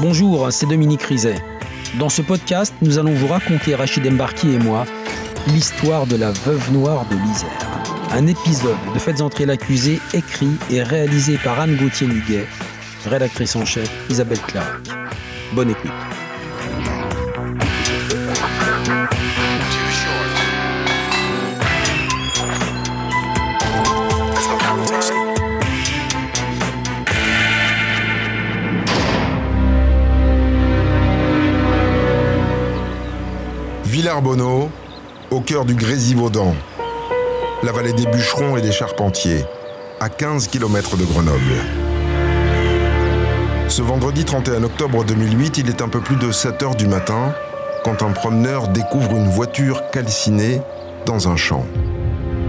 Bonjour, c'est Dominique Rizet. Dans ce podcast, nous allons vous raconter, Rachid Embarki et moi, l'histoire de la veuve noire de l'Isère. Un épisode de Faites entrer l'accusé écrit et réalisé par Anne Gauthier-Nuguet, rédactrice en chef Isabelle Clark. Bonne écoute. Au cœur du Grésivaudan, la vallée des bûcherons et des charpentiers, à 15 km de Grenoble. Ce vendredi 31 octobre 2008, il est un peu plus de 7 heures du matin quand un promeneur découvre une voiture calcinée dans un champ.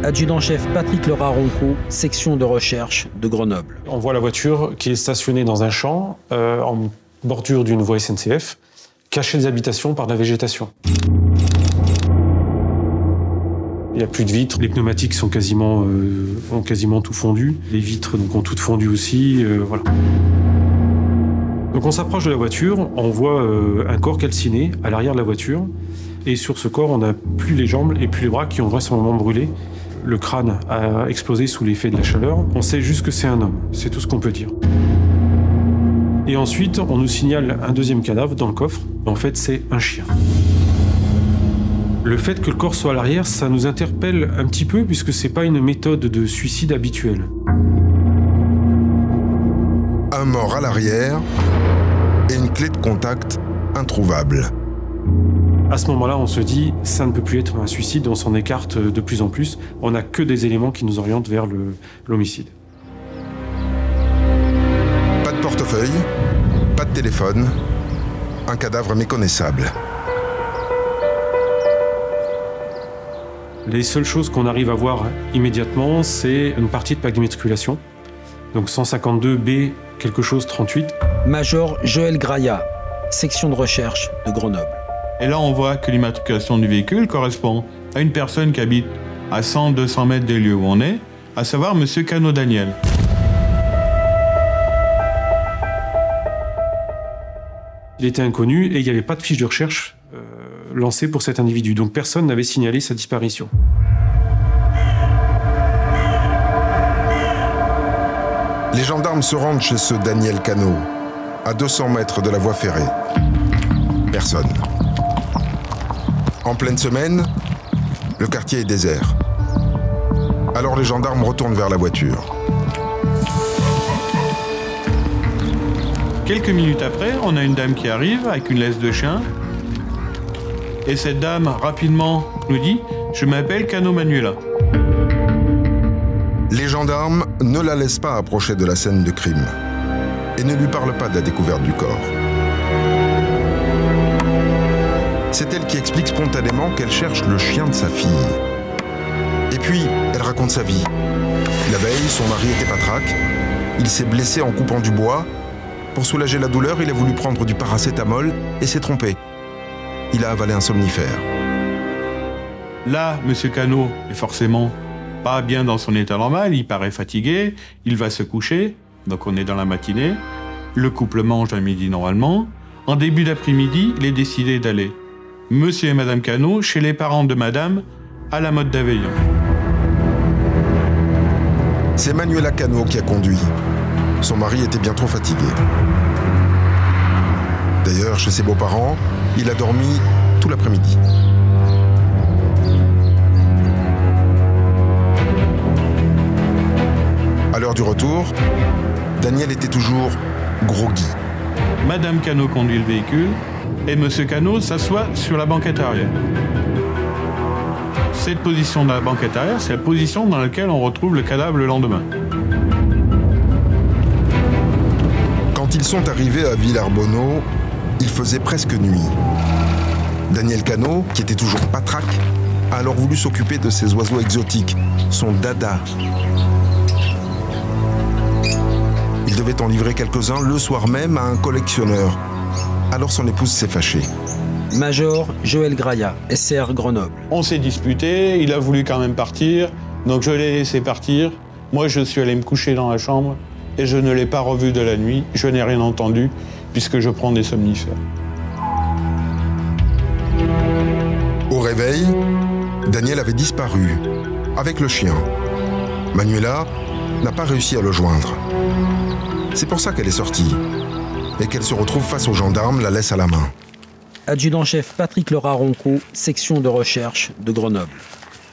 Adjudant-chef Patrick Leraronco, section de recherche de Grenoble. On voit la voiture qui est stationnée dans un champ, euh, en bordure d'une voie SNCF, cachée des habitations par de la végétation. Il n'y a plus de vitres, les pneumatiques sont quasiment, euh, ont quasiment tout fondu, les vitres donc, ont toutes fondu aussi, euh, voilà. Donc on s'approche de la voiture, on voit euh, un corps calciné à l'arrière de la voiture, et sur ce corps on n'a plus les jambes et plus les bras qui ont vraisemblablement brûlé. Le crâne a explosé sous l'effet de la chaleur. On sait juste que c'est un homme, c'est tout ce qu'on peut dire. Et ensuite, on nous signale un deuxième cadavre dans le coffre. En fait, c'est un chien. Le fait que le corps soit à l'arrière, ça nous interpelle un petit peu puisque c'est pas une méthode de suicide habituelle. Un mort à l'arrière et une clé de contact introuvable. À ce moment-là, on se dit, ça ne peut plus être un suicide, on s'en écarte de plus en plus. On n'a que des éléments qui nous orientent vers l'homicide. Pas de portefeuille, pas de téléphone, un cadavre méconnaissable. Les seules choses qu'on arrive à voir immédiatement, c'est une partie de plaque d'immatriculation. Donc 152 B quelque chose 38. Major Joël Graya, section de recherche de Grenoble. Et là, on voit que l'immatriculation du véhicule correspond à une personne qui habite à 100-200 mètres des lieux où on est, à savoir Monsieur Cano Daniel. Il était inconnu et il n'y avait pas de fiche de recherche lancée pour cet individu. Donc personne n'avait signalé sa disparition. Les gendarmes se rendent chez ce Daniel Cano, à 200 mètres de la voie ferrée. Personne. En pleine semaine, le quartier est désert. Alors les gendarmes retournent vers la voiture. Quelques minutes après, on a une dame qui arrive avec une laisse de chien. Et cette dame, rapidement, nous dit Je m'appelle Cano Manuela. Les gendarmes ne la laissent pas approcher de la scène de crime et ne lui parlent pas de la découverte du corps. C'est elle qui explique spontanément qu'elle cherche le chien de sa fille. Et puis, elle raconte sa vie. La veille, son mari était patraque. Il s'est blessé en coupant du bois. Pour soulager la douleur, il a voulu prendre du paracétamol et s'est trompé. Il a avalé un somnifère. Là, Monsieur Cano est forcément pas bien dans son état normal, il paraît fatigué, il va se coucher, donc on est dans la matinée. Le couple mange à midi normalement. En début d'après-midi, il est décidé d'aller, Monsieur et Madame Cano, chez les parents de Madame, à la mode d'Aveillon. C'est Manuela Cano qui a conduit. Son mari était bien trop fatigué. D'ailleurs, chez ses beaux-parents, il a dormi tout l'après-midi. À l'heure du retour, Daniel était toujours groggy. Madame Cano conduit le véhicule et Monsieur Cano s'assoit sur la banquette arrière. Cette position de la banquette arrière, c'est la position dans laquelle on retrouve le cadavre le lendemain. Quand ils sont arrivés à Villarbonneau, il faisait presque nuit. Daniel Cano, qui était toujours patraque, a alors voulu s'occuper de ses oiseaux exotiques, son dada. Il devait en livrer quelques-uns le soir même à un collectionneur. Alors son épouse s'est fâchée. Major Joël Graya, SR Grenoble. On s'est disputé, il a voulu quand même partir, donc je l'ai laissé partir. Moi, je suis allé me coucher dans la chambre et je ne l'ai pas revu de la nuit, je n'ai rien entendu. Puisque je prends des somnifères. Au réveil, Daniel avait disparu, avec le chien. Manuela n'a pas réussi à le joindre. C'est pour ça qu'elle est sortie, et qu'elle se retrouve face aux gendarmes, la laisse à la main. Adjudant-chef Patrick Laura Ronco, section de recherche de Grenoble.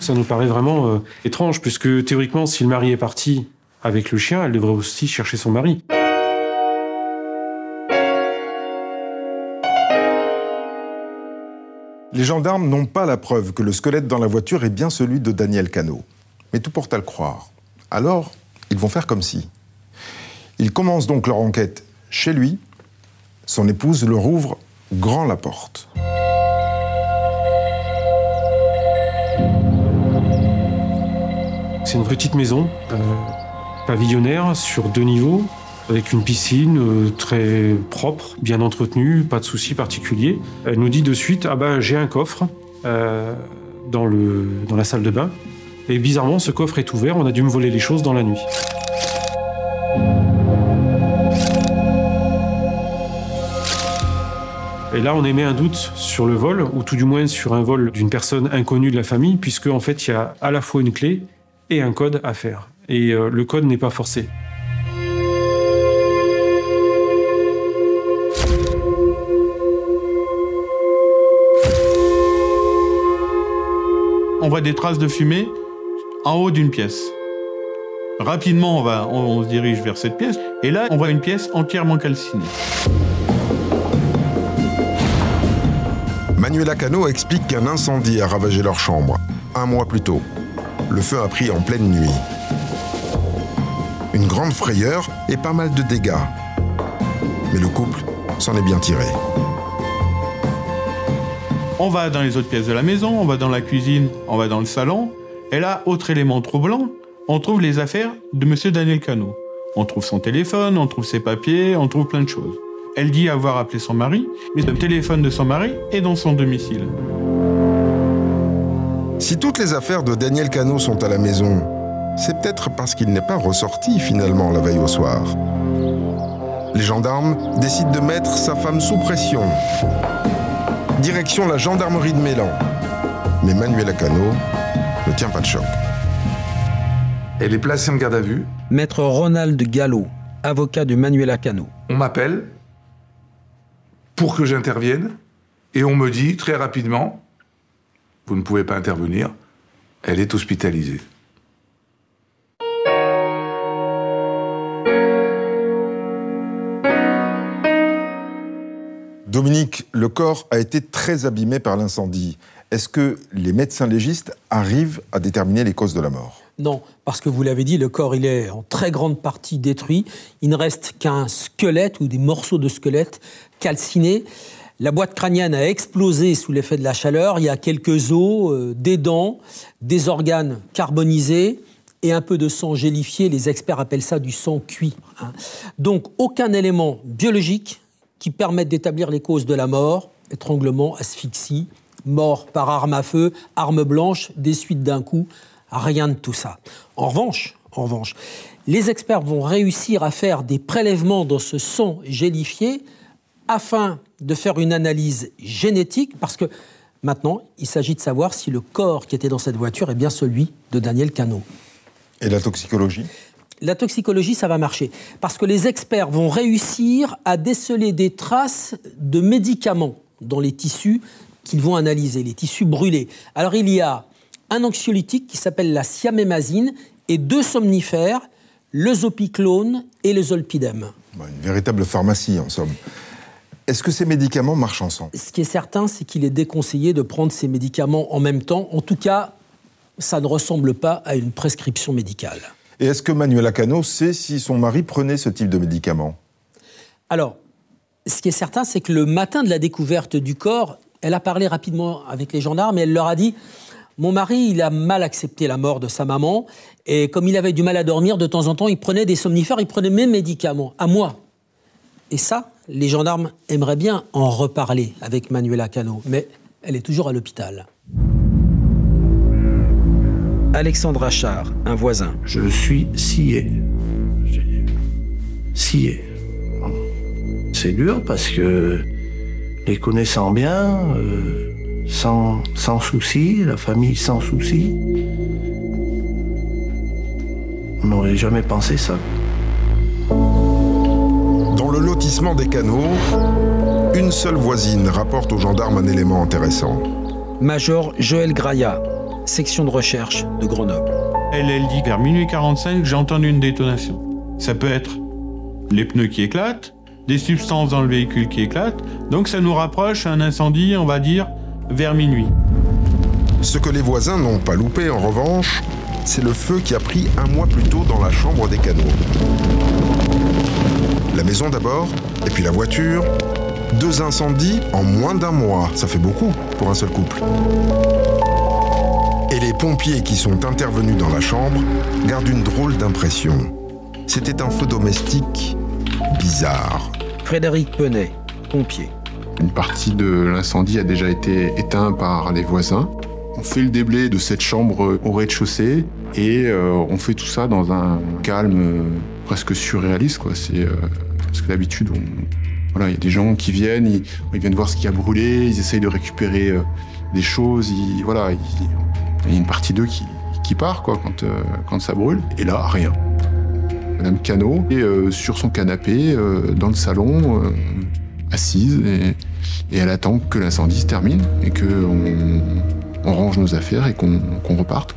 Ça nous paraît vraiment euh, étrange, puisque théoriquement, si le mari est parti avec le chien, elle devrait aussi chercher son mari. Les gendarmes n'ont pas la preuve que le squelette dans la voiture est bien celui de Daniel Cano. Mais tout porte à le croire. Alors, ils vont faire comme si. Ils commencent donc leur enquête chez lui. Son épouse leur ouvre grand la porte. C'est une petite maison, pavillonnaire, sur deux niveaux, avec une piscine euh, très propre, bien entretenue, pas de soucis particuliers. Elle nous dit de suite Ah ben, j'ai un coffre euh, dans, le, dans la salle de bain. Et bizarrement, ce coffre est ouvert, on a dû me voler les choses dans la nuit. Et là, on émet un doute sur le vol, ou tout du moins sur un vol d'une personne inconnue de la famille, puisque en fait, il y a à la fois une clé et un code à faire. Et euh, le code n'est pas forcé. On voit des traces de fumée en haut d'une pièce. Rapidement, on, va, on, se dirige vers cette pièce, et là, on voit une pièce entièrement calcinée. Manuela Cano explique qu'un incendie a ravagé leur chambre, un mois plus tôt. Le feu a pris en pleine nuit. Une grande frayeur et pas mal de dégâts. Mais le couple s'en est bien tiré. On va dans les autres pièces de la maison, on va dans la cuisine, on va dans le salon. Et là, autre élément troublant, on trouve les affaires de Monsieur Daniel Cano. On trouve son téléphone, on trouve ses papiers, on trouve plein de choses. Elle dit avoir appelé son mari, mais le téléphone de son mari est dans son domicile. Si toutes les affaires de Daniel Cano sont à la maison, c'est peut-être parce qu'il n'est pas ressorti finalement la veille au soir. Les gendarmes décident de mettre sa femme sous pression. Direction la gendarmerie de Mélan. Mais Manuela Cano ne tient pas de choc. Elle est placée en garde à vue. Maître Ronald Gallo, avocat de Manuela Cano. On m'appelle pour que j'intervienne et on me dit très rapidement vous ne pouvez pas intervenir, elle est hospitalisée. Dominique, le corps a été très abîmé par l'incendie. Est-ce que les médecins légistes arrivent à déterminer les causes de la mort? Non, parce que vous l'avez dit, le corps il est en très grande partie détruit. Il ne reste qu'un squelette ou des morceaux de squelette calcinés. La boîte crânienne a explosé sous l'effet de la chaleur. Il y a quelques os, euh, des dents, des organes carbonisés et un peu de sang gélifié. Les experts appellent ça du sang cuit. hein. Donc aucun élément biologique qui permette d'établir les causes de la mort, étranglement, asphyxie, mort par arme à feu, arme blanche, des suites d'un coup, rien de tout ça. En revanche, en revanche, les experts vont réussir à faire des prélèvements dans ce sang gélifié afin de faire une analyse génétique, parce que maintenant, il s'agit de savoir si le corps qui était dans cette voiture est bien celui de Daniel Cano. Et la toxicologie? La toxicologie, ça va marcher, parce que les experts vont réussir à déceler des traces de médicaments dans les tissus qu'ils vont analyser, les tissus brûlés. Alors il y a un anxiolytique qui s'appelle la siamémazine et deux somnifères, le zopiclone et le zolpidem. Bah, Une véritable pharmacie, en somme. Est-ce que ces médicaments marchent ensemble? Ce qui est certain, c'est qu'il est déconseillé de prendre ces médicaments en même temps. En tout cas, ça ne ressemble pas à une prescription médicale. Et est-ce que Manuela Cano sait si son mari prenait ce type de médicaments Alors, ce qui est certain, c'est que le matin de la découverte du corps, elle a parlé rapidement avec les gendarmes et elle leur a dit Mon mari, il a mal accepté la mort de sa maman et comme il avait du mal à dormir, de temps en temps, il prenait des somnifères, il prenait mes médicaments, à moi. Et ça, les gendarmes aimeraient bien en reparler avec Manuela Cano, mais elle est toujours à l'hôpital. Alexandre Achard, un voisin. Je suis scié. Scié. C'est dur parce que les connaissant bien, euh, sans, sans souci, la famille sans souci, on n'aurait jamais pensé ça. Dans le lotissement des canaux, une seule voisine rapporte aux gendarmes un élément intéressant. Major Joël Graya, section de recherche de Grenoble. Elle, elle dit vers minuit 45, j'ai entendu une détonation. Ça peut être les pneus qui éclatent, des substances dans le véhicule qui éclatent, donc ça nous rapproche à un incendie, on va dire, vers minuit. Ce que les voisins n'ont pas loupé en revanche, c'est le feu qui a pris un mois plus tôt dans la chambre des canaux. La maison d'abord, et puis la voiture. Deux incendies en moins d'un mois, ça fait beaucoup pour un seul couple. Pompiers qui sont intervenus dans la chambre gardent une drôle d'impression. C'était un feu domestique bizarre. Frédéric Penet, pompier. Une partie de l'incendie a déjà été éteinte par les voisins. On fait le déblai de cette chambre au rez-de-chaussée et euh, on fait tout ça dans un calme euh, presque surréaliste. Quoi. C'est, euh, parce que d'habitude, on... voilà, il y a des gens qui viennent, ils, ils, viennent voir ce qui a brûlé, ils essayent de récupérer euh, des choses. Ils, voilà, ils, il y a une partie d'eux qui, part euh, quand ça brûle. Et là, rien. Madame Cano est euh, sur son canapé dans le salon, assise, et, elle attend que l'incendie se termine et qu'on on range nos affaires et qu'on reparte.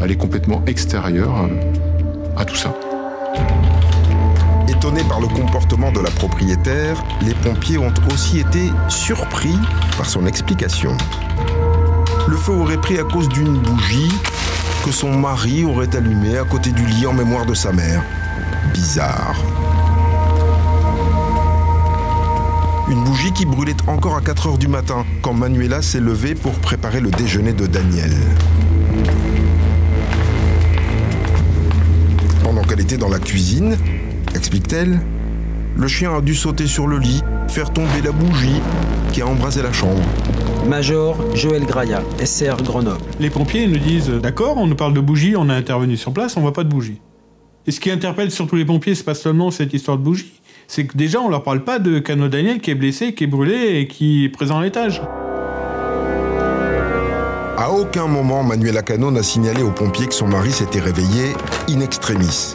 Elle est complètement extérieure à tout ça. Étonnés par le comportement de la propriétaire, les pompiers ont aussi été surpris par son explication. Le feu aurait pris à cause d'une bougie que son mari aurait allumée à côté du lit en mémoire de sa mère. Bizarre. Une bougie qui brûlait encore à 4 heures du matin quand Manuela s'est levée pour préparer le déjeuner de Daniel. Pendant qu'elle était dans la cuisine, explique-t-elle, le chien a dû sauter sur le lit, faire tomber la bougie qui a embrasé la chambre. Major Joël Graya, SR Grenoble. Les pompiers nous disent D'accord, on nous parle de bougie, on a intervenu sur place, on voit pas de bougie. Et ce qui interpelle surtout les pompiers, c'est pas seulement cette histoire de bougie, c'est que déjà on leur parle pas de Cano Daniel qui est blessé, qui est brûlé et qui est présent à l'étage. À aucun moment, Manuela Cano n'a signalé aux pompiers que son mari s'était réveillé in extremis,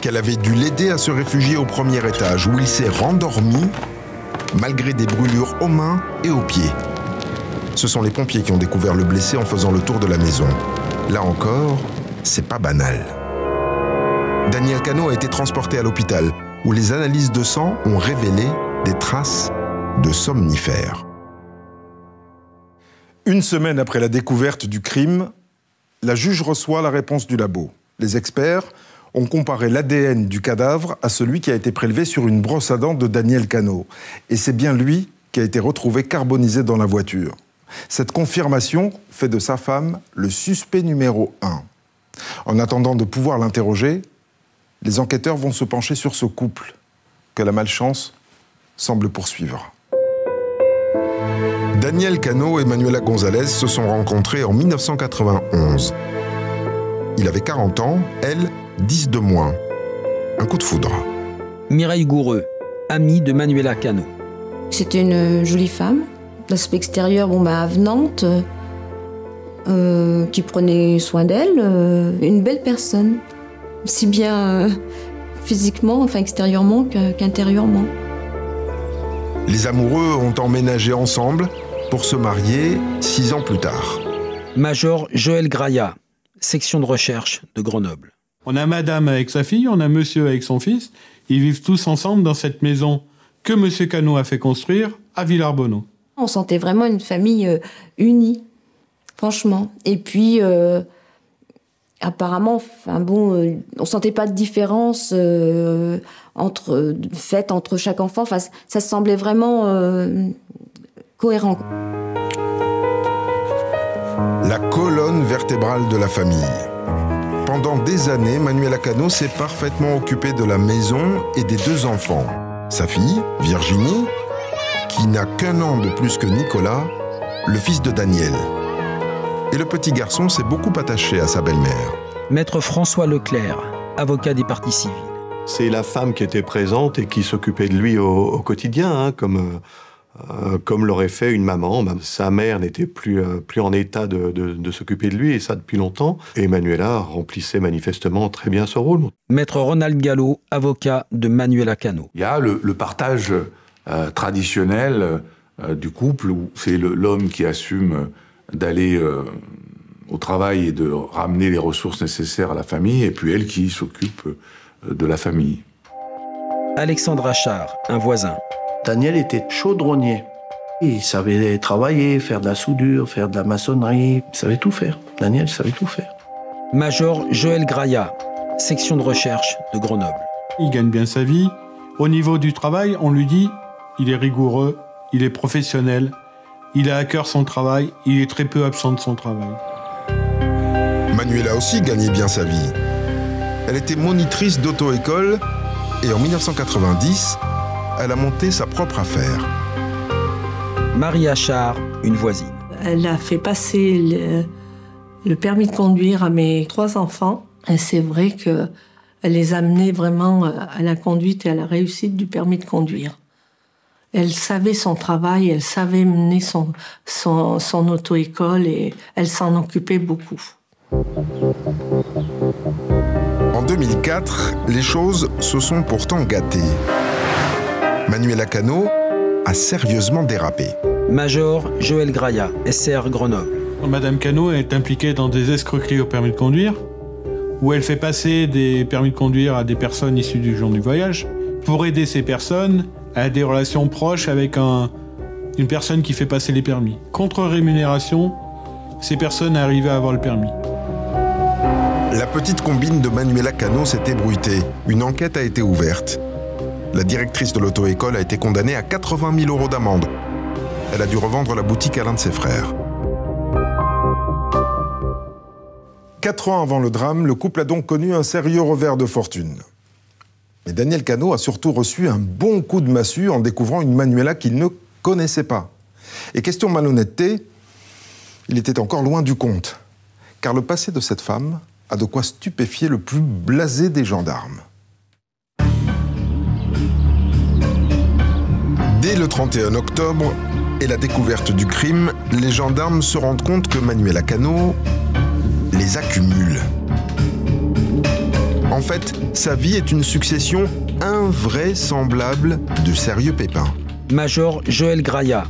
qu'elle avait dû l'aider à se réfugier au premier étage où il s'est rendormi malgré des brûlures aux mains et aux pieds. Ce sont les pompiers qui ont découvert le blessé en faisant le tour de la maison. Là encore, c'est pas banal. Daniel Cano a été transporté à l'hôpital où les analyses de sang ont révélé des traces de somnifères. Une semaine après la découverte du crime, la juge reçoit la réponse du labo. Les experts ont comparé l'ADN du cadavre à celui qui a été prélevé sur une brosse à dents de Daniel Cano. Et c'est bien lui qui a été retrouvé carbonisé dans la voiture. Cette confirmation fait de sa femme le suspect numéro un. En attendant de pouvoir l'interroger, les enquêteurs vont se pencher sur ce couple que la malchance semble poursuivre. Daniel Cano et Manuela Gonzalez se sont rencontrés en 1991. Il avait 40 ans, elle, 10 de moins. Un coup de foudre. Mireille Goureux, amie de Manuela Cano. C'était une jolie femme, d'aspect extérieur bon, bah, avenante, euh, qui prenait soin d'elle, euh, une belle personne, aussi bien euh, physiquement, enfin extérieurement qu'intérieurement. Les amoureux ont emménagé ensemble pour se marier six ans plus tard. Major Joël Graya, section de recherche de Grenoble. On a madame avec sa fille, on a monsieur avec son fils. Ils vivent tous ensemble dans cette maison que monsieur Cano a fait construire à Villarbonneau. On sentait vraiment une famille euh, unie, franchement. Et puis, euh, apparemment, enfin bon, euh, on sentait pas de différence euh, entre faite entre chaque enfant. Enfin, ça semblait vraiment euh, cohérent. La colonne vertébrale de la famille. Pendant des années, Manuela Cano s'est parfaitement occupée de la maison et des deux enfants. Sa fille, Virginie, qui n'a qu'un an de plus que Nicolas, le fils de Daniel. Et le petit garçon s'est beaucoup attaché à sa belle-mère. Maître François Leclerc, avocat des parties civiles. C'est la femme qui était présente et qui s'occupait de lui au, au quotidien, hein, comme, euh, comme l'aurait fait une maman. Bah, Sa mère n'était plus, euh, plus en état de, de- de s'occuper de lui, et ça depuis longtemps. Et Manuela remplissait manifestement très bien ce rôle. Maître Ronald Gallo, avocat de Manuela Cano. Il y a le, le partage euh, traditionnel euh, du couple où c'est l'homme qui assume euh, d'aller euh, au travail et de ramener les ressources nécessaires à la famille, et puis elle qui s'occupe euh, de la famille. Alexandre Achard, un voisin. Daniel était chaudronnier. Il savait travailler, faire de la soudure, faire de la maçonnerie. Il savait tout faire. Daniel savait tout faire. Major Joël Graya, section de recherche de Grenoble. Il gagne bien sa vie. Au niveau du travail, on lui dit, il est rigoureux, il est professionnel, il a à cœur son travail, il est très peu absent de son travail. Manuela aussi gagnait bien sa vie. Elle était monitrice d'auto-école et en 1990, elle a monté sa propre affaire. Marie Achard, une voisine. Elle a fait passer le, le permis de conduire à mes trois enfants. Et c'est vrai que elle les a amenés vraiment à la conduite et à la réussite du permis de conduire. Elle savait son travail, elle savait mener son, son, son auto-école et elle s'en occupait beaucoup. En 2004, les choses se sont pourtant gâtées. Manuela Cano a sérieusement dérapé. Major Joël Graya, SR Grenoble. Madame Cano est impliquée dans des escroqueries au permis de conduire, où elle fait passer des permis de conduire à des personnes issues du genre du voyage, pour aider ces personnes à des relations proches avec un- une personne qui fait passer les permis. Contre rémunération, ces personnes arrivaient à avoir le permis. La petite combine de Manuela Cano s'est ébruitée. Une enquête a été ouverte. La directrice de l'auto-école a été condamnée à 80 000 euros d'amende. Elle a dû revendre la boutique à l'un de ses frères. Quatre ans avant le drame, le couple a donc connu un sérieux revers de fortune. Mais Daniel Cano a surtout reçu un bon coup de massue en découvrant une Manuela qu'il ne connaissait pas. Et question malhonnêteté, il était encore loin du compte. Car le passé de cette femme a de quoi stupéfier le plus blasé des gendarmes. Dès le 31 octobre et la découverte du crime, les gendarmes se rendent compte que Manuela Cano les accumule. En fait, sa vie est une succession invraisemblable de sérieux pépins. Major Joël Graya,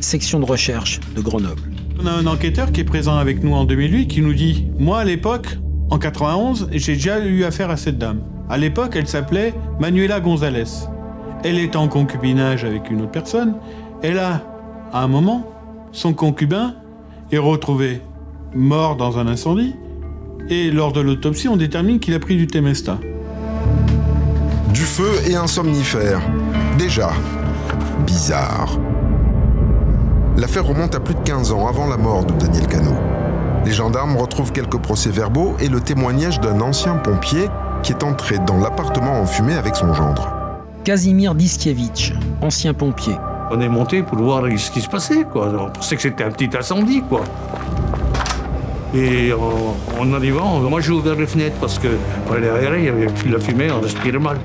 section de recherche de Grenoble. On a un enquêteur qui est présent avec nous en 2008 qui nous dit Moi, à l'époque, en 91, j'ai déjà eu affaire à cette dame. À l'époque, elle s'appelait Manuela Gonzalez. Elle est en concubinage avec une autre personne. Elle a, à un moment, son concubin est retrouvé mort dans un incendie. Et lors de l'autopsie, on détermine qu'il a pris du Temesta. Du feu et un somnifère. Déjà, bizarre. L'affaire remonte à plus de 15 ans avant la mort de Daniel Cano. Les gendarmes retrouvent quelques procès-verbaux et le témoignage d'un ancien pompier qui est entré dans l'appartement en fumée avec son gendre. Casimir Diskiewicz, ancien pompier. On est monté pour voir ce qui se passait. On pensait que c'était un petit incendie. Et en, arrivant, moi j'ai ouvert les fenêtres parce que aérer, il y avait de la fumée, on respirait mal.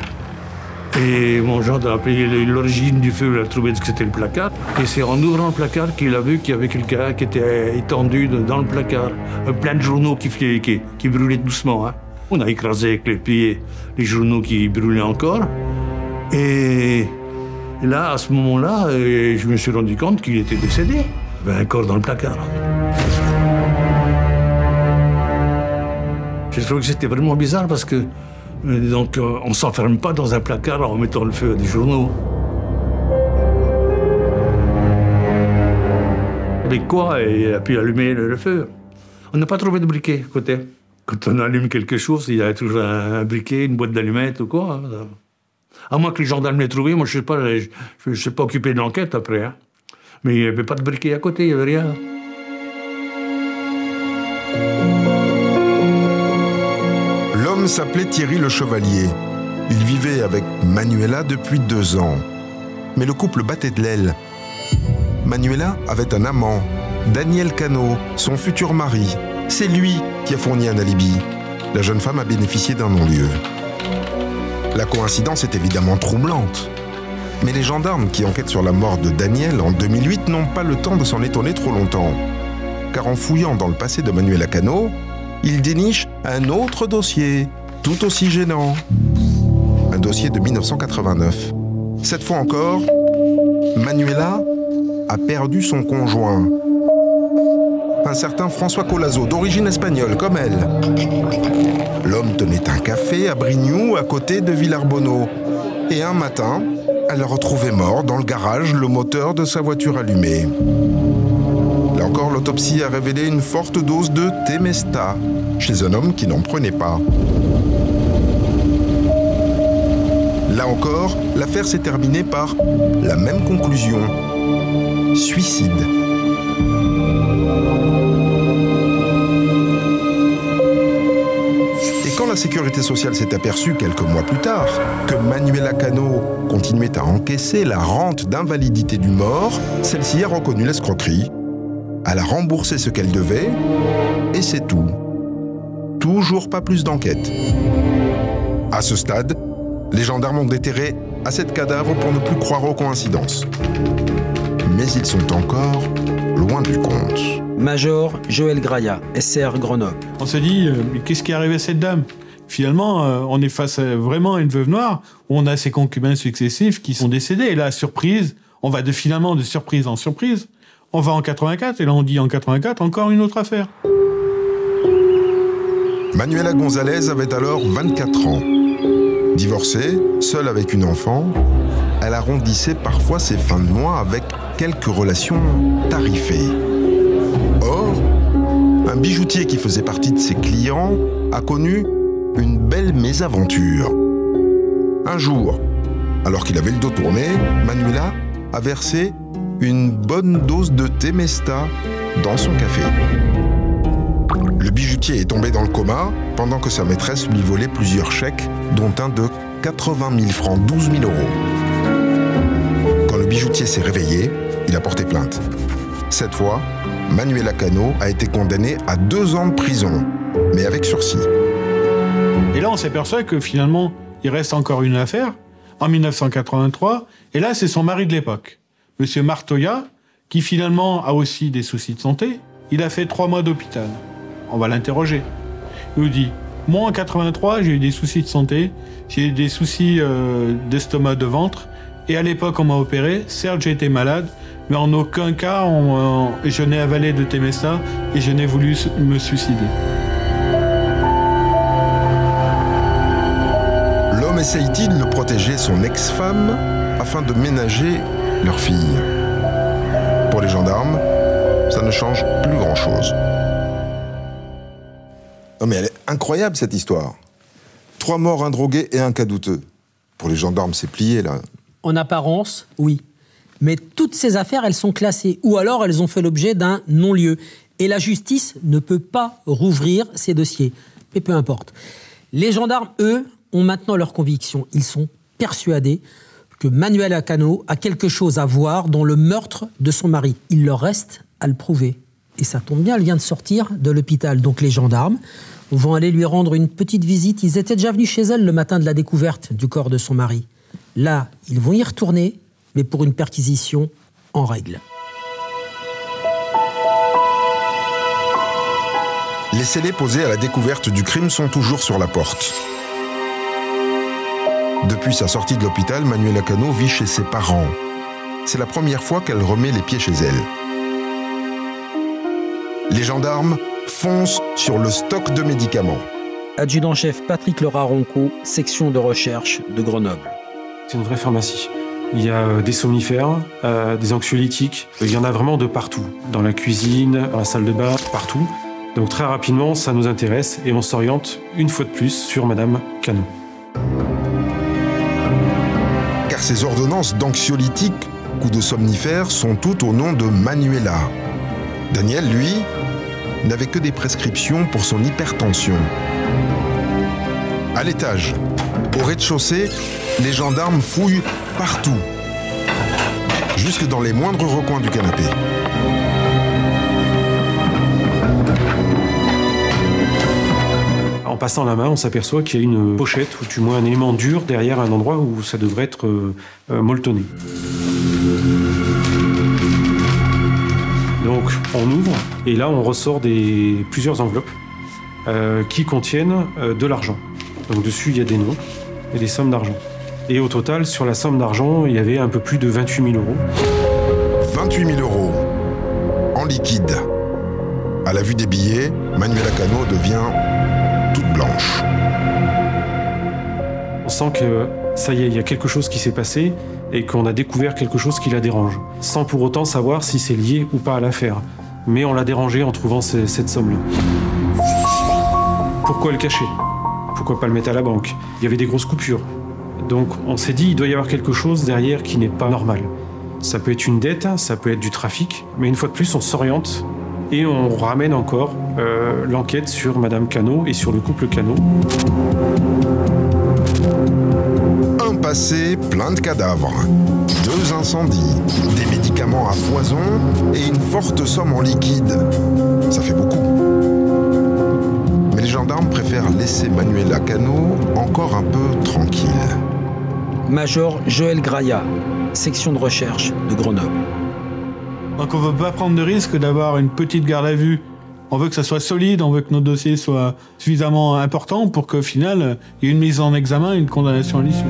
Et mon gendre a appelé l'origine du feu, il a trouvé que c'était le placard. Et c'est en ouvrant le placard qu'il a vu qu'il y avait quelqu'un qui était étendu dans le placard. Euh, Plein de journaux qui brûlaient doucement. hein. On a écrasé avec les pieds les journaux qui brûlaient encore. Et là, à ce moment-là, euh, je me suis rendu compte qu'il était décédé. Avait un corps dans le placard. Je trouve que c'était vraiment bizarre parce que euh, donc euh, on s'enferme pas dans un placard en mettant le feu à des journaux. Avec quoi Et a pu allumer le, feu. On n'a pas trouvé de briquet côté. Quand on allume quelque chose, il y a toujours un, un briquet, une boîte d'allumettes ou quoi. hein. À moins que les gendarmes l'aient trouvé, moi je ne sais pas, je ne suis pas occupé de l'enquête après. hein. Mais il n'y avait pas de briquet à côté, il n'y avait rien. L'homme s'appelait Thierry Le Chevalier. Il vivait avec Manuela depuis deux ans. Mais le couple battait de l'aile. Manuela avait un amant, Daniel Cano, son futur mari. C'est lui qui a fourni un alibi. La jeune femme a bénéficié d'un non-lieu. La coïncidence est évidemment troublante. Mais les gendarmes qui enquêtent sur la mort de Daniel en 2008 n'ont pas le temps de s'en étonner trop longtemps. Car en fouillant dans le passé de Manuel Acano, ils dénichent un autre dossier, tout aussi gênant. Un dossier de 1989. Cette fois encore, Manuela a perdu son conjoint. Un certain François Colazo, d'origine espagnole comme elle. L'homme tenait un café à Brignoux, à côté de Villarbonneau. Et un matin, elle a retrouvé mort dans le garage le moteur de sa voiture allumé. Là encore, l'autopsie a révélé une forte dose de Temesta chez un homme qui n'en prenait pas. Là encore, l'affaire s'est terminée par la même conclusion. Suicide. Sécurité sociale s'est aperçue quelques mois plus tard que Manuela Cano continuait à encaisser la rente d'invalidité du mort, celle-ci a reconnu l'escroquerie. Elle a remboursé ce qu'elle devait, et c'est tout. Toujours pas plus d'enquête. À ce stade, les gendarmes ont déterré assez de cadavres pour ne plus croire aux coïncidences. Mais ils sont encore loin du compte. Major Joël Graya, SR Grenoble. On se dit, euh, mais qu'est-ce qui est arrivé à cette dame? Finalement, euh, on est face à, vraiment à une veuve noire où on a ses concubins successifs qui sont décédés. Et là, surprise, on va de finalement de surprise en surprise. On va en 84 et là on dit en 84 encore une autre affaire. Manuela Gonzalez avait alors 24 ans. Divorcée, seule avec une enfant, elle arrondissait parfois ses fins de mois avec quelques relations tarifées. Or, un bijoutier qui faisait partie de ses clients a connu une belle mésaventure. Un jour, alors qu'il avait le dos tourné, Manuela a versé une bonne dose de Temesta dans son café. Le bijoutier est tombé dans le coma pendant que sa maîtresse lui volait plusieurs chèques, dont un de 80 000 francs, 12 000 euros. Quand le bijoutier s'est réveillé, il a porté plainte. Cette fois, Manuela Cano a été condamné à deux ans de prison, mais avec sursis. Et là, on s'aperçoit que finalement, il reste encore une affaire en 1983. Et là, c'est son mari de l'époque, Monsieur Martoya, qui finalement a aussi des soucis de santé. Il a fait trois mois d'hôpital. On va l'interroger. Il nous dit Moi, en 83, j'ai eu des soucis de santé, j'ai eu des soucis euh, d'estomac, de ventre. Et à l'époque, on m'a opéré. Certes, j'ai été malade, mais en aucun cas, euh, je n'ai avalé de Temesta et je n'ai voulu me suicider. Essaye-t-il de protéger son ex-femme afin de ménager leur fille Pour les gendarmes, ça ne change plus grand-chose. Non mais elle est incroyable cette histoire. Trois morts, un drogué et un cas douteux. Pour les gendarmes, c'est plié là. En apparence, oui. Mais toutes ces affaires, elles sont classées, ou alors elles ont fait l'objet d'un non-lieu. Et la justice ne peut pas rouvrir ces dossiers. Mais peu importe. Les gendarmes, eux, ont maintenant leur conviction. Ils sont persuadés que Manuel Acano a quelque chose à voir dans le meurtre de son mari. Il leur reste à le prouver. Et ça tombe bien, elle vient de sortir de l'hôpital. Donc les gendarmes vont aller lui rendre une petite visite. Ils étaient déjà venus chez elle le matin de la découverte du corps de son mari. Là, ils vont y retourner, mais pour une perquisition en règle. Les scellés posés à la découverte du crime sont toujours sur la porte. Depuis sa sortie de l'hôpital, Manuela Cano vit chez ses parents. C'est la première fois qu'elle remet les pieds chez elle. Les gendarmes foncent sur le stock de médicaments. Adjudant-chef Patrick Laura Ronco, section de recherche de Grenoble. C'est une vraie pharmacie. Il y a euh, des somnifères, euh, des anxiolytiques. Il y en a vraiment de partout. Dans la cuisine, dans la salle de bain, partout. Donc très rapidement, ça nous intéresse et on s'oriente une fois de plus sur Madame Cano. Car ces ordonnances d'anxiolytiques ou de somnifères sont toutes au nom de Manuela. Daniel, lui, n'avait que des prescriptions pour son hypertension. À l'étage, au rez-de-chaussée, les gendarmes fouillent partout, jusque dans les moindres recoins du canapé. En passant la main, on s'aperçoit qu'il y a une pochette ou du moins un élément dur derrière un endroit où ça devrait être euh, euh, molletonné. Donc on ouvre et là on ressort des, plusieurs enveloppes euh, qui contiennent euh, de l'argent. Donc dessus il y a des noms et des sommes d'argent. Et au total, sur la somme d'argent, il y avait un peu plus de 28 000 euros. 28 000 euros en liquide. À la vue des billets, Manuela Cano devient On sent que ça y est, il y a quelque chose qui s'est passé et qu'on a découvert quelque chose qui la dérange, sans pour autant savoir si c'est lié ou pas à l'affaire. Mais on l'a dérangé en trouvant ce- cette somme-là. Pourquoi le cacher? Pourquoi pas le mettre à la banque? Il y avait des grosses coupures. Donc on s'est dit, il doit y avoir quelque chose derrière qui n'est pas normal. Ça peut être une dette, ça peut être du trafic, mais une fois de plus, on s'oriente et on ramène encore euh, l'enquête sur Madame Cano et sur le couple Cano. Un passé plein de cadavres, deux incendies, des médicaments à foison et une forte somme en liquide. Ça fait beaucoup. Mais les gendarmes préfèrent laisser Manuela Cano encore un peu tranquille. Major Joël Graya, section de recherche de Grenoble. Donc on veut pas prendre de risque d'avoir une petite garde à vue. On veut que ça soit solide, on veut que nos dossiers soient suffisamment importants pour qu'au final, il y ait une mise en examen et une condamnation à l'issue.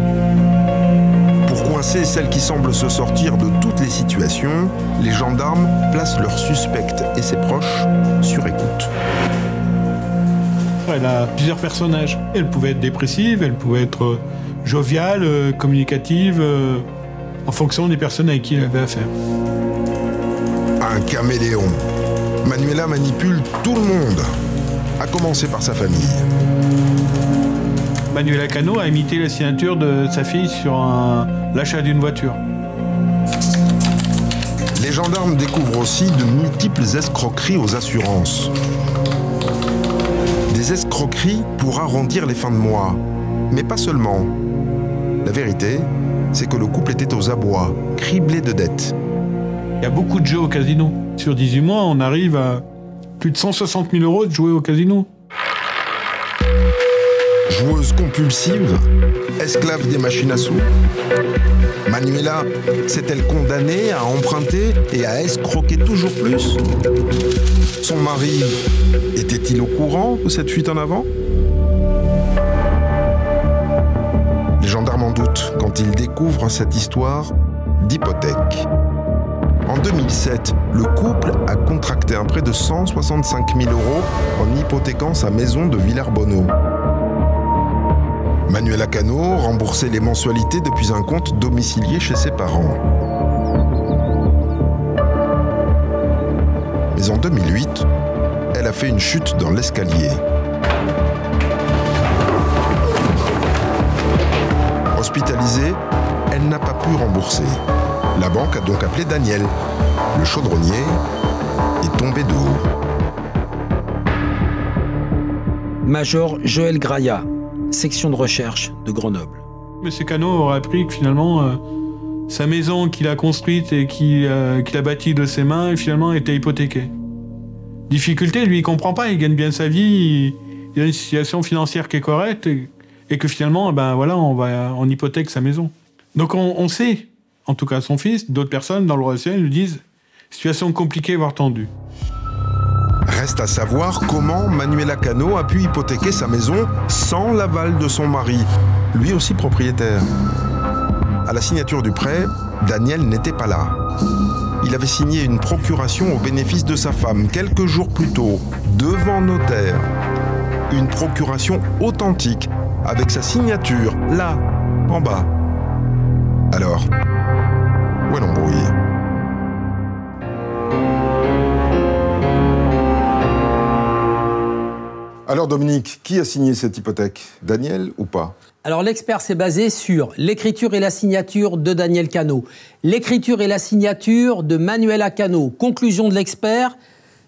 Pour coincer celle qui semble se sortir de toutes les situations, les gendarmes placent leur suspecte et ses proches sur écoute. Elle a plusieurs personnages. Elle pouvait être dépressive, elle pouvait être euh, joviale, euh, communicative, euh, en fonction des personnes avec qui elle avait affaire. Un caméléon. Manuela manipule tout le monde, à commencer par sa famille. Manuela Cano a imité la signature de sa fille sur un- l'achat d'une voiture. Les gendarmes découvrent aussi de multiples escroqueries aux assurances. Des escroqueries pour arrondir les fins de mois, mais pas seulement. La vérité, c'est que le couple était aux abois, criblé de dettes. Il y a beaucoup de jeux au casino. Sur 18 mois, on arrive à plus de 160 000 euros de jouer au casino. Joueuse compulsive, esclave des machines à sous. Manuela s'est-elle condamnée à emprunter et à escroquer toujours plus? Son mari était-il au courant de cette fuite en avant? Les gendarmes en doutent quand ils découvrent cette histoire d'hypothèque. En 2007, le couple a contracté un prêt de 165 000 euros en hypothéquant sa maison de Villers-Bonneau. Manuela Cano remboursait les mensualités depuis un compte domicilié chez ses parents. Mais en 2008, elle a fait une chute dans l'escalier. Hospitalisée, elle n'a pas pu rembourser. La banque a donc appelé Daniel. Le chaudronnier est tombé de haut. Major Joël Graya, section de recherche de Grenoble. Monsieur Cano aurait appris que finalement, euh, sa maison qu'il a construite et qui, euh, qu'il a bâtie de ses mains, finalement, était hypothéquée. Difficulté, lui, il comprend pas, il gagne bien sa vie, il, il a une situation financière qui est correcte, et, et que finalement, ben voilà, on, va, on hypothèque sa maison. Donc on, on sait, en tout cas son fils, d'autres personnes dans le relationnel lui disent situation compliquée, voire tendue. Reste à savoir comment Manuela Cano a pu hypothéquer sa maison sans l'aval de son mari, lui aussi propriétaire. À la signature du prêt, Daniel n'était pas là. Il avait signé une procuration au bénéfice de sa femme quelques jours plus tôt, devant notaire. Une procuration authentique, avec sa signature, là, en bas. Alors, Alors Dominique, qui a signé cette hypothèque? Daniel ou pas? Alors l'expert s'est basé sur l'écriture et la signature de Daniel Cano, l'écriture et la signature de Manuela Cano. Conclusion de l'expert,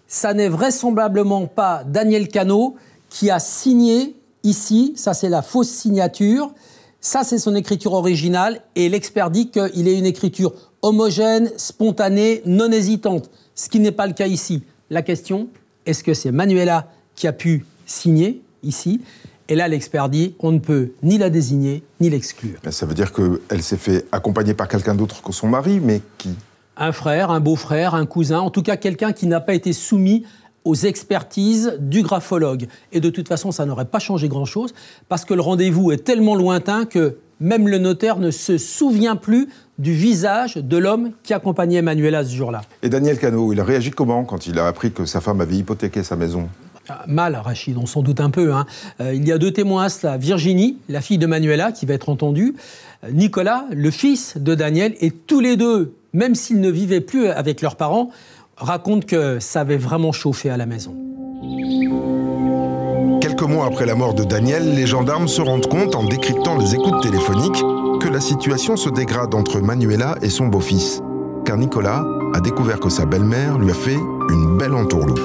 ça n'est vraisemblablement pas Daniel Cano qui a signé ici, ça c'est la fausse signature, ça c'est son écriture originale et l'expert dit qu'il est une écriture homogène, spontanée, non hésitante, ce qui n'est pas le cas ici. La question, est-ce que c'est Manuela qui a pu signer ici? Et là, l'expert dit on ne peut ni la désigner ni l'exclure. Ça veut dire qu'elle s'est fait accompagner par quelqu'un d'autre que son mari, mais qui? Un frère, un beau-frère, un cousin, en tout cas quelqu'un qui n'a pas été soumis aux expertises du graphologue. Et de toute façon, ça n'aurait pas changé grand-chose, parce que le rendez-vous est tellement lointain que même le notaire ne se souvient plus du visage de l'homme qui accompagnait Manuela ce jour-là. Et Daniel Cano, il a réagi comment quand il a appris que sa femme avait hypothéqué sa maison? Ah, Mal, Rachid, on s'en doute un peu. hein. Euh, il y a deux témoins à cela. Virginie, la fille de Manuela, qui va être entendue. Euh, Nicolas, le fils de Daniel. Et tous les deux, même s'ils ne vivaient plus avec leurs parents, racontent que ça avait vraiment chauffé à la maison. Quelques mois après la mort de Daniel, les gendarmes se rendent compte, en décryptant les écoutes téléphoniques, que la situation se dégrade entre Manuela et son beau-fils. Car Nicolas a découvert que sa belle-mère lui a fait une belle entourloupe.